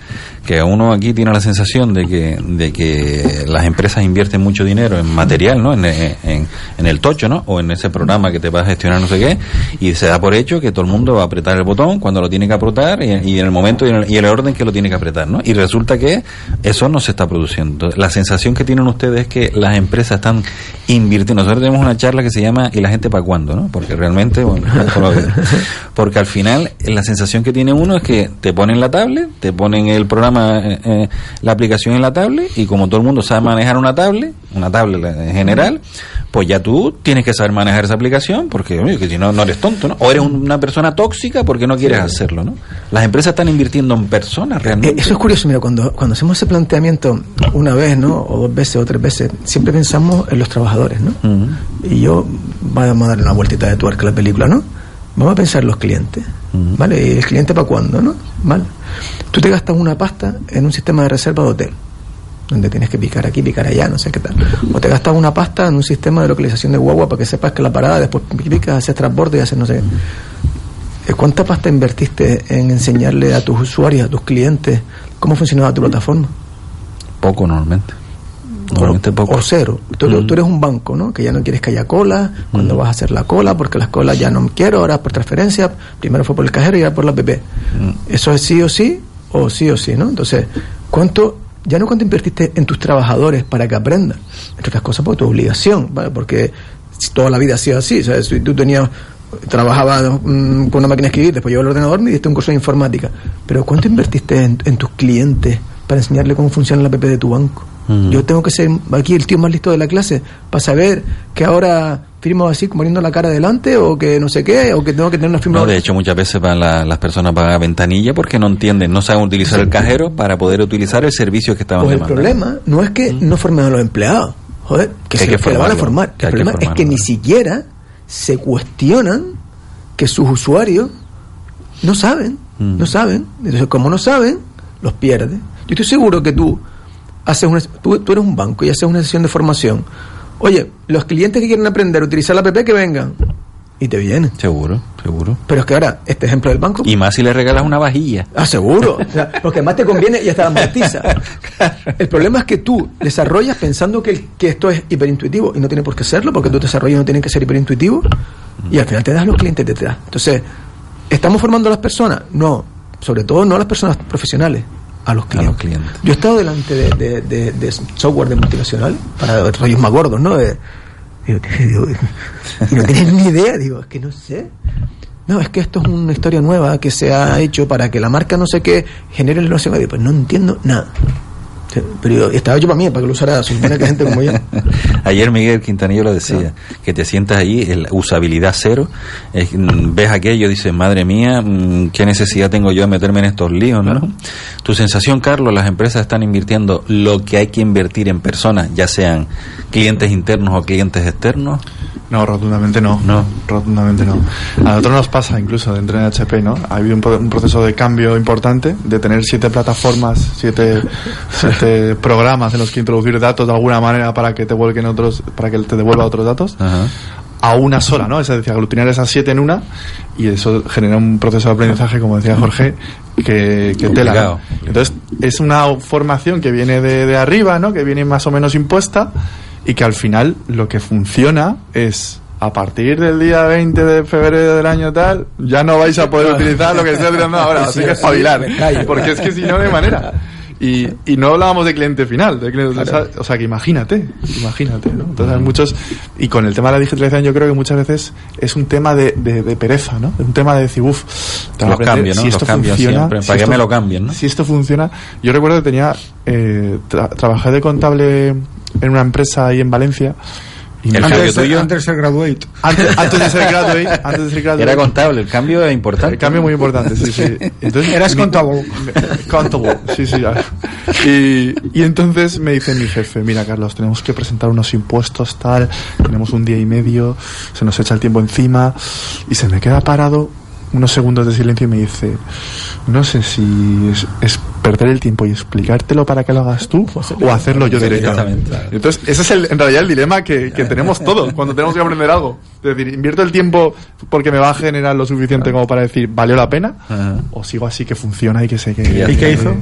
Que uno aquí tiene la sensación de que, de que las empresas invierten mucho dinero en material, ¿no? En, en, el tocho, ¿no? O en ese programa que te va a gestionar no sé qué, y se da por hecho que todo el mundo va a apretar el botón cuando lo tiene que apretar y, en el momento y en el, y el, orden que lo tiene que apretar, ¿no? Y resulta que eso no se está produciendo. La sensación que tienen ustedes es que las empresas están invirtiendo. Nosotros tenemos una charla que se llama ¿Y la gente para cuándo? ¿no? Porque realmente, bueno, porque al final la sensación que tiene uno es que te ponen la tablet, te ponen el programa, eh, eh, la aplicación en la tablet y como todo el mundo sabe manejar una tablet, una tablet en general, pues ya tú tienes que saber manejar esa aplicación porque oye, que si no no eres tonto, ¿no? O eres una persona tóxica porque no quieres hacerlo, ¿no? Las empresas están invirtiendo en personas realmente. Eh, eso es curioso, mira, cuando cuando hacemos ese planteamiento una vez, ¿no? O dos veces o tres veces, siempre pensamos en los trabajadores, ¿no? Uh -huh. Y yo vamos a darle una vueltita de tuerca a la película, ¿no? Vamos a pensar los clientes. ¿vale? ¿Y el cliente para cuándo, no? ¿Vale? Tú te gastas una pasta en un sistema de reserva de hotel, donde tienes que picar aquí, picar allá, no sé qué tal. O te gastas una pasta en un sistema de localización de guagua para que sepas que la parada después picas, haces transbordo y haces no sé qué. ¿Cuánta pasta invertiste en enseñarle a tus usuarios, a tus clientes, cómo funcionaba tu plataforma? Poco normalmente. Poco. O cero. Tú, mm. tú, eres un banco, ¿no? Que ya no quieres que haya cola, cuando mm. vas a hacer la cola, porque las colas ya no quiero, ahora por transferencia, primero fue por el cajero y ahora por la PP. Mm. Eso es sí o sí, o sí o sí, ¿no? Entonces, ¿cuánto, ya no cuánto invertiste en tus trabajadores para que aprendan? Entre otras cosas, por tu obligación, ¿vale? Porque toda la vida ha sido así, ¿sabes? Si tú tenías trabajaba con una máquina de escribir, después llevaba el ordenador y diste un curso de informática. Pero ¿cuánto invertiste en, en tus clientes para enseñarle cómo funciona la PP de tu banco? Mm. Yo tengo que ser aquí el tío más listo de la clase para saber que ahora firmo así poniendo la cara delante o que no sé qué o que tengo que tener una firma. No, de hecho muchas veces van la, las personas pagan ventanilla porque no entienden, no saben utilizar el cajero para poder utilizar el servicio que estaban pues demandando. El problema no es que mm. no formen a los empleados, joder, que, se, que, que van a formar. El problema es que ni siquiera se cuestionan que sus usuarios no saben, mm. no saben. Entonces, como no saben, los pierden. Yo estoy seguro que tú haces una, tú, tú, eres un banco y haces una sesión de formación. Oye, los clientes que quieren aprender a utilizar la app que vengan. Y te vienen. Seguro, seguro. Pero es que ahora, este ejemplo del banco. Y más si le regalas una vajilla. Ah, seguro. o sea, porque más te conviene y hasta la claro. El problema es que tú desarrollas pensando que, que esto es hiperintuitivo y no tiene por qué serlo, porque tus desarrollos no tienen que ser hiperintuitivos y al final te das los clientes detrás. Entonces, ¿estamos formando a las personas? No, sobre todo no a las personas profesionales, a los clientes. A los clientes. Yo he estado delante de, de, de, de software de multinacional para rollos más gordos, ¿no? Digo, digo, y no tienes ni idea, digo, es que no sé. No, es que esto es una historia nueva que se ha hecho para que la marca no sé qué genere el negocio medio. Pues no entiendo nada. Pero estaba hecho para mí, para que lo usara supone que gente como yo. Ayer Miguel Quintanillo lo decía, claro. que te sientas ahí, el, usabilidad cero, es, ves aquello, dices, madre mía, ¿qué necesidad tengo yo de meterme en estos líos? ¿no? Claro. Tu sensación, Carlos, las empresas están invirtiendo lo que hay que invertir en personas, ya sean clientes internos o clientes externos. No, rotundamente no. No. Rotundamente no. A nosotros nos pasa incluso dentro de HP, ¿no? Ha habido un, un proceso de cambio importante de tener siete plataformas, siete, siete programas en los que introducir datos de alguna manera para que te vuelquen otros, para que te devuelva otros datos. Ajá. a una sola, ¿no? Es decir, aglutinar esas siete en una y eso genera un proceso de aprendizaje, como decía Jorge, que, que tela. Entonces, es una formación que viene de, de arriba, ¿no? Que viene más o menos impuesta y que al final lo que funciona es a partir del día 20 de febrero del año tal, ya no vais a poder utilizar lo que estoy utilizando ahora, así que espabilar, porque es que si no, no hay manera. Y, y no hablábamos de cliente final, de cliente, o, sea, o sea, que imagínate, imagínate, ¿no? Entonces muchos, y con el tema de la digitalización yo creo que muchas veces es un tema de, de, de pereza, ¿no? Un tema de decir, uff, Los cambios, ¿no? Los cambios siempre, ¿para qué me lo cambien, no? Si esto funciona, yo recuerdo que tenía, eh, tra- trabajé de contable en una empresa ahí en Valencia, El cambio Antes, de- tuyo antes de ser graduate. antes, antes de ser graduate, antes de ser graduate, era contable, el cambio es importante. el cambio muy importante, sí, sí. Entonces, Eras contable. Contable, sí, sí. Y, y entonces me dice mi jefe, mira Carlos, tenemos que presentar unos impuestos, tal, tenemos un día y medio, se nos echa el tiempo encima, y se me queda parado unos segundos de silencio y me dice, no sé si es, es perder el tiempo y explicártelo para que lo hagas tú o hacerlo yo directamente. Directamente. Entonces, ese es el, en realidad el dilema que, que tenemos todos cuando tenemos que aprender algo. Es decir, invierto el tiempo porque me va a generar lo suficiente como para decir, ¿valió la pena? Ajá. O sigo así que funciona y que sé que... ¿Y qué hizo?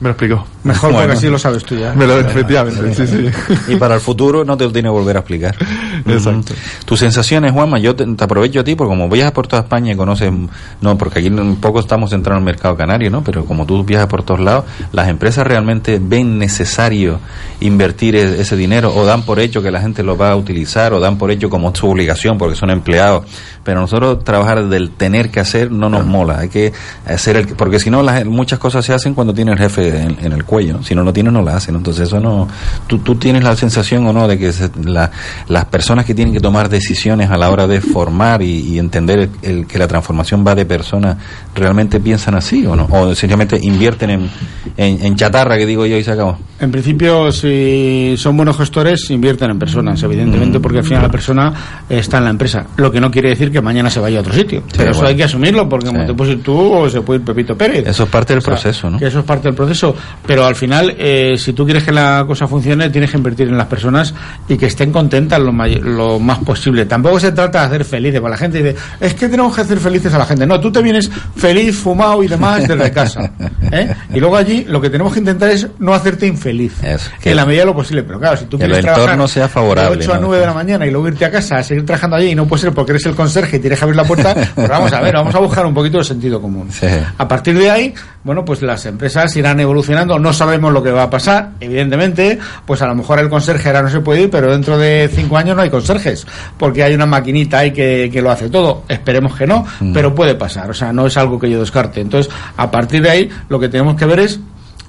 Me lo explicó. Mejor Bueno. porque así lo sabes tú ya. Me lo, efectivamente, sí, sí. Y para el futuro no te lo tiene que volver a explicar. Exacto. Tus sensaciones, Juanma, yo te, te aprovecho a ti, porque como viajas por toda España y conoces, no, porque aquí un poco estamos centrados en el mercado canario, ¿no? Pero como tú viajas por todos lados, ¿las empresas realmente ven necesario invertir e- ese dinero o dan por hecho que la gente lo va a utilizar o dan por hecho como su obligación porque son empleados? Pero nosotros trabajar del tener que hacer no nos mola, hay que hacer el, porque si no las, muchas cosas se hacen cuando tiene el jefe en, en el cuello, si no lo tiene no la hacen, entonces eso no, tú, tú tienes la sensación o no de que se- la- las personas que tienen que tomar decisiones a la hora de formar y, y entender el- el- que la transformación va de personas, realmente piensan así o no, o sencillamente invierten en, en, en chatarra que digo yo y se acabó. En principio, si son buenos gestores, invierten en personas, evidentemente, Mm. porque al final la persona está en la empresa. Lo que no quiere decir que mañana se vaya a otro sitio. Pero eso hay que asumirlo, porque como Sí. te puedes ir tú o se puede ir Pepito Pérez. Eso es parte del O sea, proceso, ¿no? Que eso es parte del proceso. Pero al final, eh, si tú quieres que la cosa funcione, tienes que invertir en las personas y que estén contentas lo, lo más posible. Tampoco se trata de hacer felices para la gente. Dice, es que tenemos que hacer felices a la gente. No, tú te vienes feliz, fumado y demás desde casa. ¿eh? Y luego allí lo que tenemos que intentar es no hacerte infeliz. Eso, que- en la medida de lo posible. Pero claro, si tú quieres trabajar sea favorable, de 8 a ¿no? 9 de la mañana y luego irte a casa a seguir trabajando allí y no puede ser porque eres el conserje y tienes que abrir la puerta, pues vamos a ver, vamos a buscar un poquito de sentido común. Sí. A partir de ahí, bueno, pues las empresas irán evolucionando, no sabemos lo que va a pasar, evidentemente, pues a lo mejor el conserje ahora no se puede ir, pero dentro de cinco años no hay conserjes, porque hay una maquinita ahí que, que lo hace todo, esperemos que no, pero puede pasar, o sea, no es algo que yo descarte. Entonces, a partir de ahí, lo que tenemos que ver es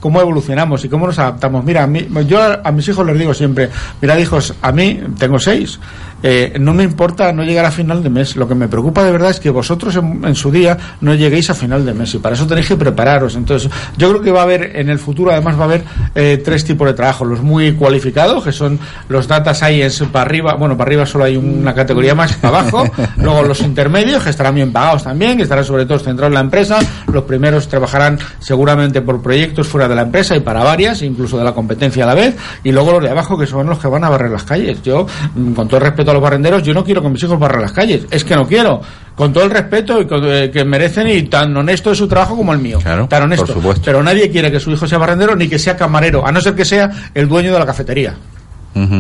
cómo evolucionamos y cómo nos adaptamos. Mira, a mí- yo a, a mis hijos les digo siempre, mira hijos, a mí tengo seis, eh, no me importa no llegar a final de mes, lo que me preocupa de verdad es que vosotros en, en su día no lleguéis a final de mes y para eso tenéis que prepararos. Entonces, yo creo que va a haber en el futuro, además va a haber eh, tres tipos de trabajo, los muy cualificados, que son los data science para arriba, bueno, para arriba solo hay una categoría más para abajo, luego los intermedios, que estarán bien pagados también, que estarán sobre todo centrados en la empresa, los primeros trabajarán seguramente por proyectos fuera de la empresa y para varias, incluso de la competencia a la vez, y luego los de abajo que son los que van a barrer las calles. Yo, mm, con todo el respeto a los barrenderos, yo no quiero que mis hijos barran las calles, es que no quiero, con todo el respeto y con- eh, que merecen y tan honesto es su trabajo como el mío, Claro, tan honesto. por supuesto. Pero nadie quiere que su hijo sea barrendero ni que sea camarero, a no ser que sea el dueño de la cafetería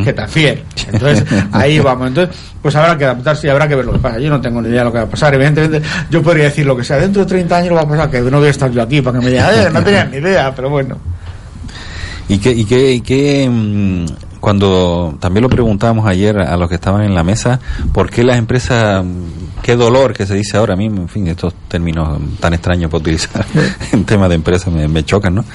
que tan fiel. Entonces, ahí vamos. Entonces, pues habrá que adaptarse y habrá que ver lo que pasa. Yo no tengo ni idea de lo que va a pasar. Evidentemente, yo podría decir lo que sea. Dentro de 30 años va a pasar, que no voy a estar yo aquí para que me digan, "Eh, no tenía ni idea, pero bueno. ¿Y qué, y qué, y qué, mm, cuando también lo preguntábamos ayer a los que estaban en la mesa, ¿por qué las empresas, qué dolor que se dice ahora mismo, en fin, estos términos tan extraños para utilizar en tema de empresas me, me chocan, ¿no?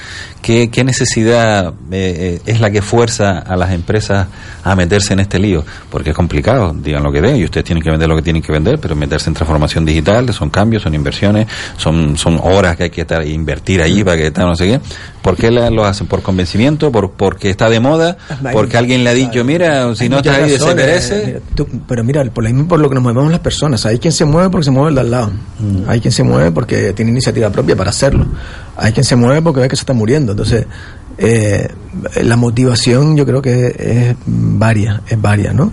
¿Qué, qué necesidad eh, eh, es la que fuerza a las empresas a meterse en este lío? Porque es complicado, digan lo que den, y ustedes tienen que vender lo que tienen que vender, pero meterse en transformación digital son cambios, son inversiones, son, son horas que hay que estar, invertir allí para que no sé qué. ¿Por qué la- lo hacen? ¿Por convencimiento? ¿Por, ¿Porque está de moda? ¿Porque alguien le ha dicho, mira, si no muchas está ahí, desaparece? tú- pero mira, por lo mismo por lo que nos movemos las personas. Hay quien se mueve porque se mueve el de al lado. Mm. Hay quien se mueve porque tiene iniciativa propia para hacerlo. Hay quien se mueve porque ve que se está muriendo. Entonces, eh, la motivación yo creo que es varia, es varia, ¿no?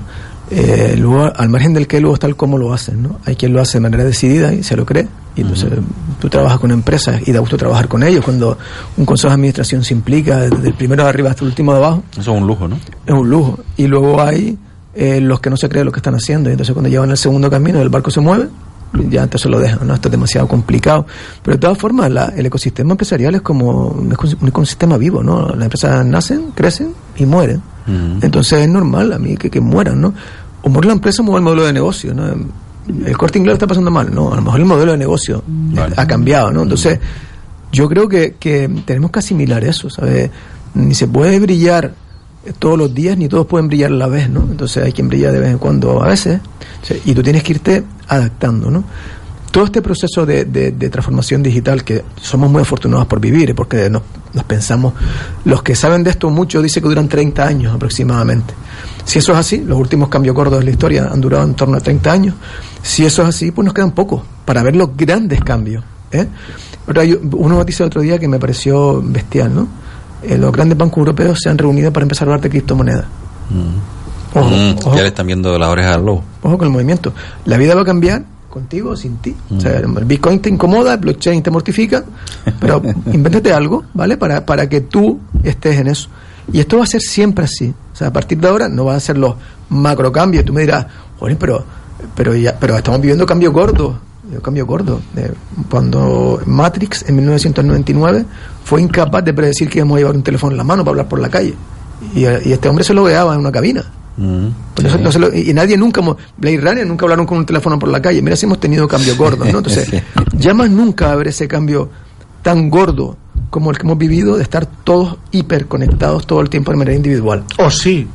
Eh, luego, al margen del que luego está el cómo lo hacen, ¿no? Hay quien lo hace de manera decidida y se lo cree. Y entonces tú trabajas con empresas y da gusto trabajar con ellos. Cuando un consejo de administración se implica, desde el primero de arriba hasta el último de abajo, Eso es un lujo, ¿no? es un lujo. Y luego hay eh, los que no se creen lo que están haciendo. Y entonces cuando llevan el segundo camino, el barco se mueve, ya entonces lo dejan, ¿no? Esto es demasiado complicado. Pero de todas formas, la- el ecosistema empresarial es como un, ecos- un ecosistema vivo, ¿no? Las empresas nacen, crecen y mueren. Entonces es normal a mí que, que mueran, ¿no? O muere la empresa o muere el modelo de negocio, ¿no? El corte inglés está pasando mal, ¿no? A lo mejor el modelo de negocio ha cambiado, ¿no? Entonces, yo creo que, que tenemos que asimilar eso, ¿sabes? Ni se puede brillar todos los días, ni todos pueden brillar a la vez, ¿no? Entonces hay quien brilla de vez en cuando a veces, y tú tienes que irte adaptando, ¿no? Todo este proceso de, de- transformación digital que somos muy afortunados por vivir, porque nos, nos pensamos, los que saben de esto mucho dicen que duran 30 años aproximadamente. Si eso es así, los últimos cambios gordos de la historia han durado en torno a 30 años. Si eso es así, pues nos quedan pocos para ver los grandes cambios. ¿eh? Una noticia el otro día que me pareció bestial, ¿no? Eh, los grandes bancos europeos se han reunido para empezar a hablar de criptomonedas. Ojo, Mm, ojo. Ya le están viendo las orejas al lobo. Ojo con el movimiento. La vida va a cambiar contigo o sin ti. O sea, el Bitcoin te incomoda, el blockchain te mortifica, pero invéntate algo, ¿vale? Para, para que tú estés en eso. Y esto va a ser siempre así. O sea, a partir de ahora no van a ser los macro cambios. Tú me dirás, "Jolín, pero, pero, ya, pero estamos viviendo cambios gordos. Yo cambio gordo. Eh, Cuando Matrix en 1999 fue incapaz de predecir que íbamos a llevar un teléfono en la mano para hablar por la calle. Y, y este hombre se lo veaba en una cabina. Mm. Pues no se- no se lo- y nadie nunca, Blade Runner nunca hablaron con un teléfono por la calle. Mira si hemos tenido cambios gordos, ¿no? Entonces, Sí. ya más nunca va a haber ese cambio tan gordo como el que hemos vivido de estar todos hiperconectados todo el tiempo de manera individual. O sí.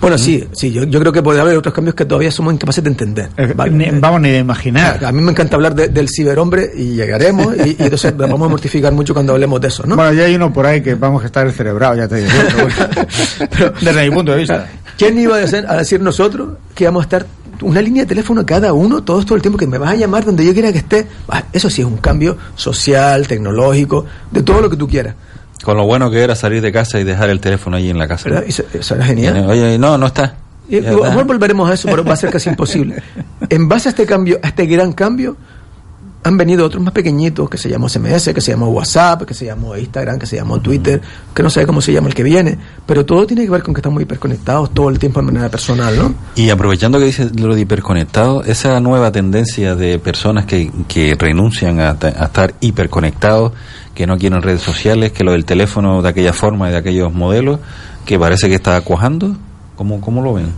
Bueno, sí, sí, yo, yo creo que puede haber otros cambios que todavía somos incapaces de entender. ¿vale? Ni- vamos ni de imaginar. A mí me encanta hablar de- del ciberhombre y llegaremos y, y entonces nos vamos a mortificar mucho cuando hablemos de eso, ¿no? Bueno, ya hay uno por ahí que vamos a estar cerebrado, ya te digo. Pero bueno, desde mi punto de vista. ¿Quién iba a decir, a decir nosotros que vamos a estar una línea de teléfono cada uno, todo el tiempo, que me vas a llamar donde yo quiera que esté? Ah, Eso sí es un cambio social, tecnológico, de todo lo que tú quieras. Con lo bueno que era salir de casa y dejar el teléfono ahí en la casa. ¿verdad? Eso, eso era genial. Oye, no, no está. Y, a lo mejor volveremos a eso, pero va a ser casi imposible. En base a este cambio, a este gran cambio, han venido otros más pequeñitos que se llamó SMS, que se llamó WhatsApp, que se llamó Instagram, que se llamó Twitter, que no sé cómo se llama el que viene, pero todo tiene que ver con que estamos hiperconectados todo el tiempo de manera personal, ¿no? Y aprovechando que dices lo de hiperconectado, esa nueva tendencia de personas que, que renuncian a estar hiperconectados, que no quieren redes sociales, que lo del teléfono de aquella forma y de aquellos modelos, que parece que está cuajando, ¿cómo, cómo lo ven?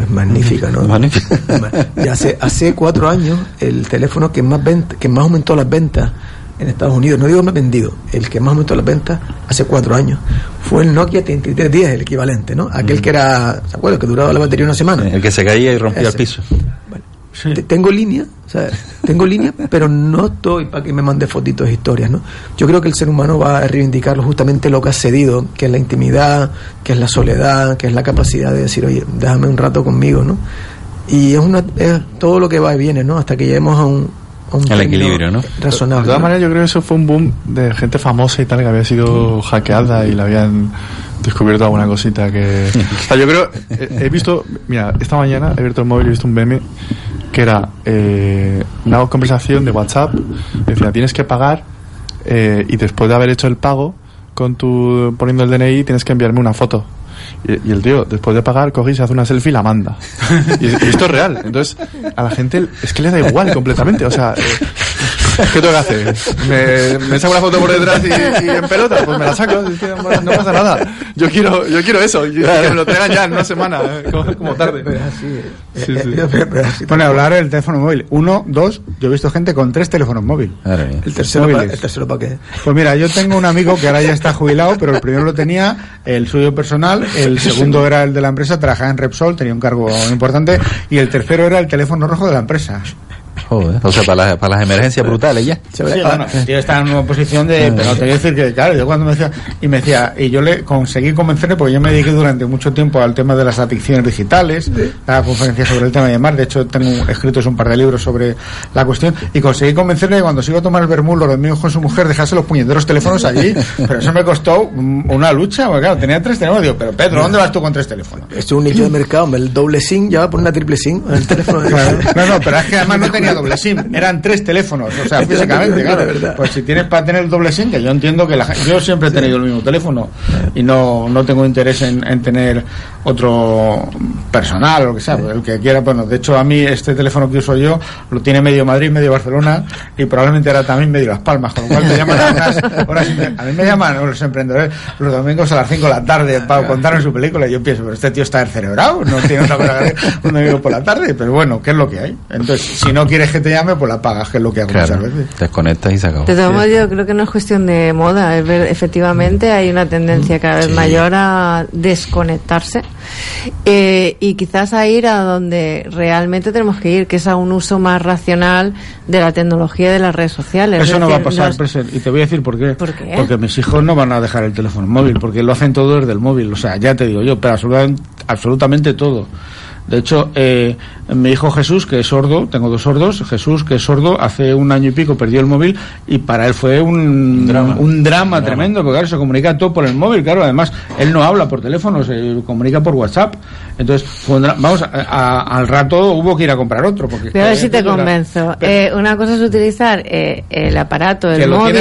Es magnífica, ¿no? Magnífico. Y hace, hace cuatro años, el teléfono que más, venta, que más aumentó las ventas en Estados Unidos, no digo más vendido, el que más aumentó las ventas hace cuatro años, fue el Nokia 3310, el equivalente, ¿no? Aquel que era, ¿se acuerdan? Que duraba la batería una semana. El que se caía y rompía Ese. el piso. Te- Tengo línea, o sea, tengo línea, pero no estoy para que me mande fotitos e historias, ¿no? Yo creo que el ser humano va a reivindicar justamente lo que ha cedido, que es la intimidad, que es la soledad, que es la capacidad de decir, oye, déjame un rato conmigo, ¿no? Y es, una, es todo lo que va y viene, ¿no? Hasta que lleguemos a un, El equilibrio, ¿no? razonable. De todas maneras, yo creo que eso fue un boom de gente famosa y tal que había sido hackeada y le habían descubierto alguna cosita que. O sea, yo creo. He, he visto. Mira, esta mañana he abierto el móvil y he visto un meme que era eh, una conversación de WhatsApp. Decía, tienes que pagar eh, y después de haber hecho el pago, con tu poniendo el DNI, tienes que enviarme una foto. Y, y el tío, después de pagar, coge y se hace una selfie y la manda. Y, y esto es real. Entonces, a la gente es que le da igual completamente. O sea, eh, ¿qué tengo que hacer? ¿Me, me saco la foto por detrás y, y en pelota? Pues me la saco. no, pasa nada. Yo quiero, yo quiero eso. que me lo traigan ya en una semana, eh, como, como tarde. Sí, sí. Bueno, hablar del teléfono móvil. Uno, dos, yo he visto gente con tres teléfonos móviles. El tercero, pa- Móviles. el tercero para qué? Pues mira, yo tengo un amigo que ahora ya está jubilado, pero el primero lo tenía, el suyo personal, el segundo era el de la empresa, trabajaba en Repsol, tenía un cargo importante, y el tercero era el teléfono rojo de la empresa. Joder. O sea, para, las- para las emergencias brutales ya. Sí, bueno, el tío está en una posición de. Pero te voy a decir que, claro, yo cuando me decía. Y me decía. Y yo le conseguí convencerle, porque yo me dediqué durante mucho tiempo al tema de las adicciones digitales, la conferencia sobre el tema de llamar. De hecho, tengo escritos un par de libros sobre la cuestión. Y conseguí convencerle que cuando se iba a tomar el vermú los domingos con su mujer, dejase los puñeteros teléfonos allí. Pero eso me costó una lucha, porque claro, tenía tres teléfonos. Digo, pero Pedro, ¿dónde vas tú con tres teléfonos? Esto es un nicho de mercado, el doble SIM ya va por una triple SIM en el teléfono. No, no, pero es que además no tenía doble SIM, eran tres teléfonos, o sea, físicamente, claro. Pues si tienes para tener el doble SIM, que yo entiendo que la yo siempre he tenido el mismo teléfono y no, no tengo interés en, en tener otro personal o lo que sea, el que quiera, bueno, de hecho a mí este teléfono que uso yo lo tiene medio Madrid, medio Barcelona y probablemente era también medio Las Palmas, con lo cual me llaman a unas horas, a mí me llaman los emprendedores los domingos a las 5 de la tarde para contarme su película y yo pienso, pero este tío está descerebrado, no tiene otra cosa que hacer un domingo por la tarde, pero bueno, ¿qué es lo que hay? Entonces, si no quieres que te llame, pues la pagas, que es lo que hago Claro. muchas veces. Desconectas y se acabó. De todos modos, yo creo que no es cuestión de moda. es ver- efectivamente, hay una tendencia cada vez mayor a desconectarse eh, y quizás a ir a donde realmente tenemos que ir, que es a un uso más racional de la tecnología y de las redes sociales. Eso Es no va a pasar, nos- Preser, y te voy a decir por qué. ¿Por qué? Porque mis hijos no van a dejar el teléfono móvil, porque lo hacen todo desde el móvil. O sea, ya te digo yo, pero absolutamente, absolutamente todo. De hecho, eh, mi hijo Jesús, que es sordo, tengo dos sordos, Jesús, que es sordo, hace un año y pico perdió el móvil y para él fue un, drama. un drama tremendo, porque claro, se comunica todo por el móvil, claro, además él no habla por teléfono, se comunica por WhatsApp. Entonces, vamos, a- a- al rato hubo que ir a comprar otro. Porque, Voy a ver si te convenzo. Pero- Eh, una cosa es utilizar eh, el aparato, el móvil,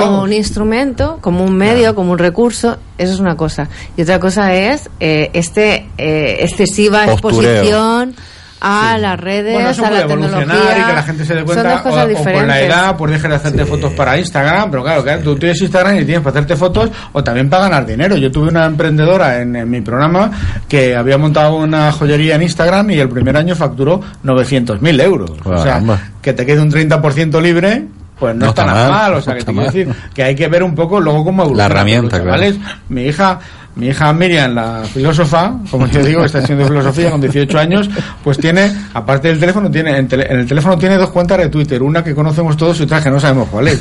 como un instrumento, como un medio, como un recurso. Eso es una cosa. Y otra cosa es eh, este eh, excesiva Postureo. exposición a las redes, Bueno, eso a puede la evolucionar tecnología. y que la gente se dé Son cuenta dos cosas o, por la edad pues dejes de hacerte fotos para Instagram pero claro, claro tú tienes Instagram y tienes para hacerte fotos o también para ganar dinero. Yo tuve una emprendedora en, en mi programa que había montado una joyería en Instagram y el primer año facturó 900.000 euros. O sea que te quede un 30% libre pues no, No está, nada mal, mal, o no sea, que te quiero decir que hay que ver un poco luego cómo evoluciona. La herramienta, Los chavales, Mi hija, mi hija Miriam, la filósofa, como yo digo, está haciendo filosofía con 18 años, pues tiene, aparte del teléfono, tiene en, tele- en el teléfono tiene dos cuentas de Twitter, una que conocemos todos y otra que no sabemos cuál es.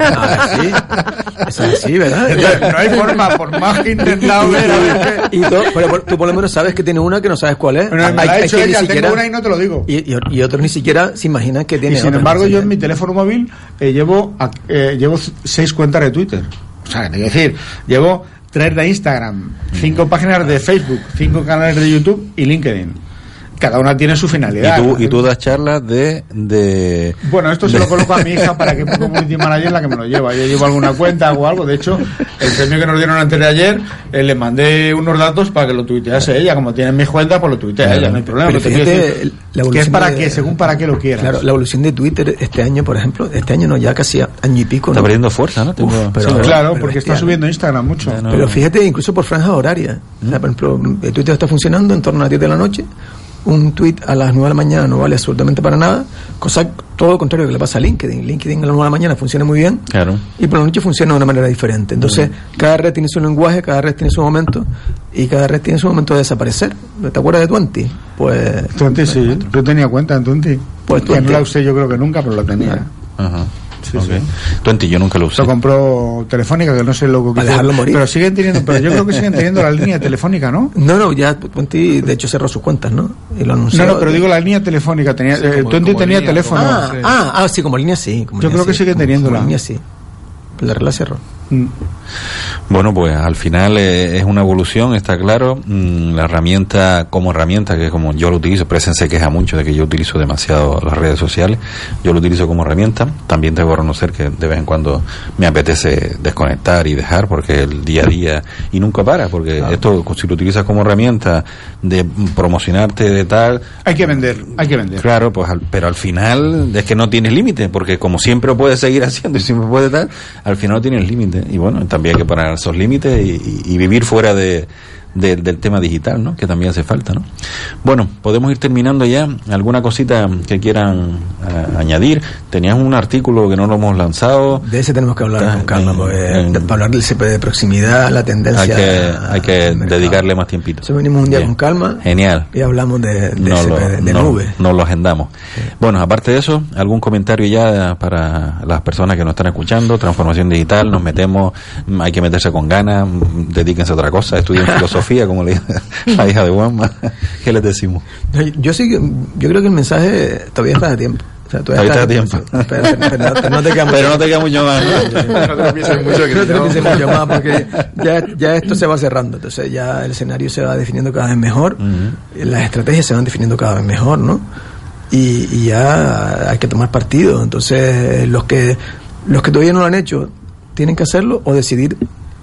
Ah, sí. Es así, ¿verdad? Entonces, no hay forma, por más que he intentado ver, Y tú, pero por- tú por lo menos sabes que tiene una que no sabes cuál es. Bueno, Hay- la hay ni ella, siquiera- tengo una y no te lo digo. y, y- y otros ni siquiera se imaginan que tiene Y sin embargo, yo en mi teléfono móvil eh, llevo eh, llevo seis cuentas de Twitter. O sea, te quiero decir, llevo tres de Instagram, cinco páginas de Facebook, cinco canales de YouTube y LinkedIn. Cada una tiene su Y finalidad. tú, y tú das charlas de, de Bueno, esto se lo coloco a mi hija para que como community manager la que me lo lleva. Yo llevo alguna cuenta o algo. De hecho, el premio que nos dieron antes de ayer, eh, le mandé unos datos para que lo tuitease ella. Como tiene mis cuentas, pues lo tuitea ella, no hay problema. Pero fíjate, decir la que es para de- que, según para qué lo quieras. Claro, la evolución de Twitter este año, por ejemplo, este año no, ya casi año y pico. está perdiendo fuerza, ¿no? Uf, Tengo- pero- sí, ¿verdad? claro, pero porque está subiendo Instagram mucho. No- Pero fíjate, incluso por franjas horarias. O sea, por ejemplo, Twitter está funcionando en torno a las 10 de la noche. Un tweet a las 9 de la mañana no vale absolutamente para nada. Cosa todo lo contrario que le pasa a LinkedIn. LinkedIn a las 9 de la mañana funciona muy bien. Claro. Y por la noche funciona de una manera diferente. Entonces, cada red tiene su lenguaje, cada red tiene su momento. Y cada red tiene su momento de desaparecer. ¿Te acuerdas de Twenty? Pues. Twenty, sí. Yo tenía cuenta en Twenty. Pues que no Twenty. la usé yo creo que nunca, pero la tenía. Ajá. Sí, sí. Twenty, yo nunca lo usé. Lo compró Telefónica, que no sé lo que Para dejarlo morir. Pero siguen teniendo, pero yo creo que siguen teniendo la línea telefónica, ¿no? No, no, ya Twenty de hecho cerró sus cuentas, ¿no? Y lo anunció. No, no, pero digo la línea telefónica. Tenía, eh, como- Twenty como tenía línea, teléfono. Ah, Sí. ah, ah, sí, como línea sí. como Yo línea creo que sí, sigue como- teniéndola. Como línea sí. La red la cerró. Mm. Bueno, pues al final eh, es una evolución, está claro. Mm, la herramienta como herramienta, que como yo lo utilizo, Presen se queja mucho de que yo utilizo demasiado las redes sociales. Yo lo utilizo como herramienta. También debo reconocer que de vez en cuando me apetece desconectar y dejar, porque el día a día, y nunca para, porque esto, si lo utilizas como herramienta de promocionarte de tal, Hay que vender, hay que vender. Claro, pues al- pero al final es que no tienes límite, porque como siempre puedes seguir haciendo y siempre puedes dar, al final no tienes límite. Y bueno, también hay que poner esos límites y, y- y vivir fuera de, de- del tema digital, ¿no? Que también hace falta, ¿no? Bueno, podemos ir terminando ya. ¿Alguna cosita que quieran eh, añadir? Tenías un artículo que no lo hemos lanzado. De ese tenemos que hablar Ah, con calma, en- porque en- para hablar del CP de proximidad, la tendencia. Hay que, hay dedicarle más tiempito. Eso venimos un día Bien. con calma Genial. y hablamos de, de, no CP, lo, de, no- nube. no lo agendamos. Bueno, aparte de eso, algún comentario ya para las personas que nos están escuchando, transformación digital, nos metemos, hay que meterse con ganas, dedíquense a otra cosa, estudien filosofía, como le la hija de Juanma. ¿Qué les decimos? Yo, yo sí, yo creo que el mensaje todavía está a tiempo. O sea, Todavía está a tiempo. Pero, pero no, no te queda mucho. Pero no te queda mucho más, ¿no? No te lo pienses mucho, que No te pienses mucho más porque ya, ya esto se va cerrando. Entonces ya el escenario se va definiendo cada vez mejor, las estrategias se van definiendo cada vez mejor, ¿no? Y, y ya hay que tomar partido. Entonces los que los que todavía no lo han hecho tienen que hacerlo o decidir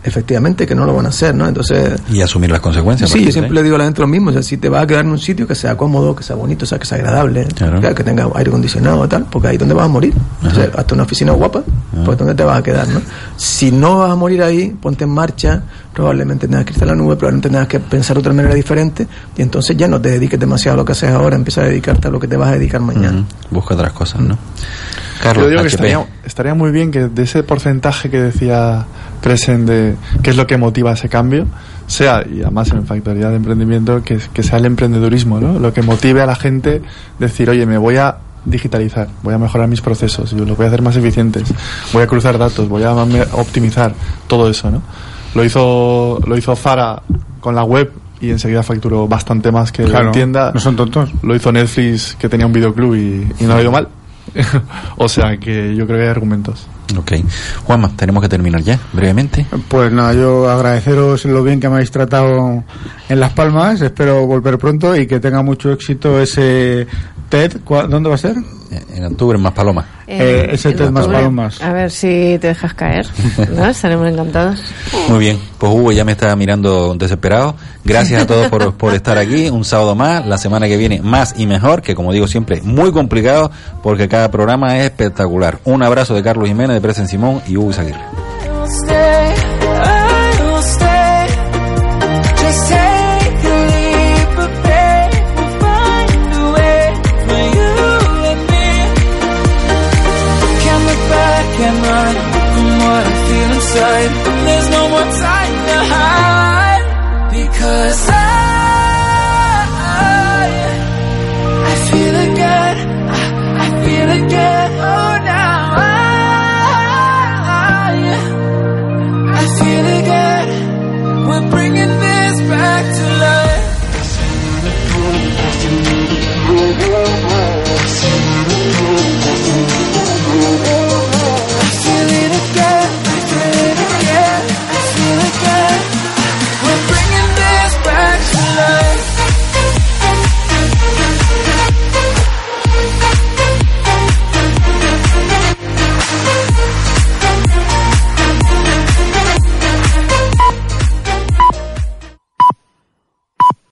efectivamente que no lo van a hacer, ¿no? Entonces Y asumir las consecuencias. Sí, yo siempre le digo a la gente lo mismo, o sea, si te vas a quedar en un sitio que sea cómodo, que sea bonito, o sea, que sea agradable, Claro. que, que tenga aire acondicionado tal, porque ahí es donde vas a morir. O sea, hasta una oficina guapa, pues ¿dónde te vas a quedar, no? Si no vas a morir ahí, ponte en marcha, probablemente tengas que irte a la nube, probablemente tengas que pensar de otra manera diferente, y entonces ya no te dediques demasiado a lo que haces ahora, empieza a dedicarte a lo que te vas a dedicar mañana. Busca otras cosas, ¿no? Carlos, Yo digo que estaría, estaría muy bien que de ese porcentaje que decía Presen de qué es lo que motiva ese cambio, sea, y además en factoría de emprendimiento, que, que sea el emprendedurismo, ¿no? Lo que motive a la gente decir, oye, me voy a digitalizar, voy a mejorar mis procesos, yo los voy a hacer más eficientes, voy a cruzar datos, voy a optimizar todo eso, ¿no? Lo hizo, lo hizo Zara con la web y enseguida facturó bastante más que Claro, la tienda. no son tontos. Lo hizo Netflix que tenía un videoclub y, y no ha ido mal. o sea que yo creo que hay argumentos. Ok. Juanma, tenemos que terminar ya, brevemente. Pues nada, yo agradeceros lo bien que me habéis tratado en Las Palmas. Espero volver pronto y que tenga mucho éxito ese TED. ¿Cuá- ¿Dónde va a ser? En octubre, en más palomas. Eh, ese en más palomas. A ver si te dejas caer. ¿no? Estaremos encantados. Muy bien, pues Hugo ya me está mirando desesperado. Gracias a todos por, por estar aquí. Un sábado más, la semana que viene más y mejor, que como digo siempre, muy complicado porque cada programa es espectacular. Un abrazo de Carlos Jiménez, de Presen Simón y Hugo time There's no more time to hide Because I I feel again I, I feel again. Oh now I I feel again. We're bringing this back to life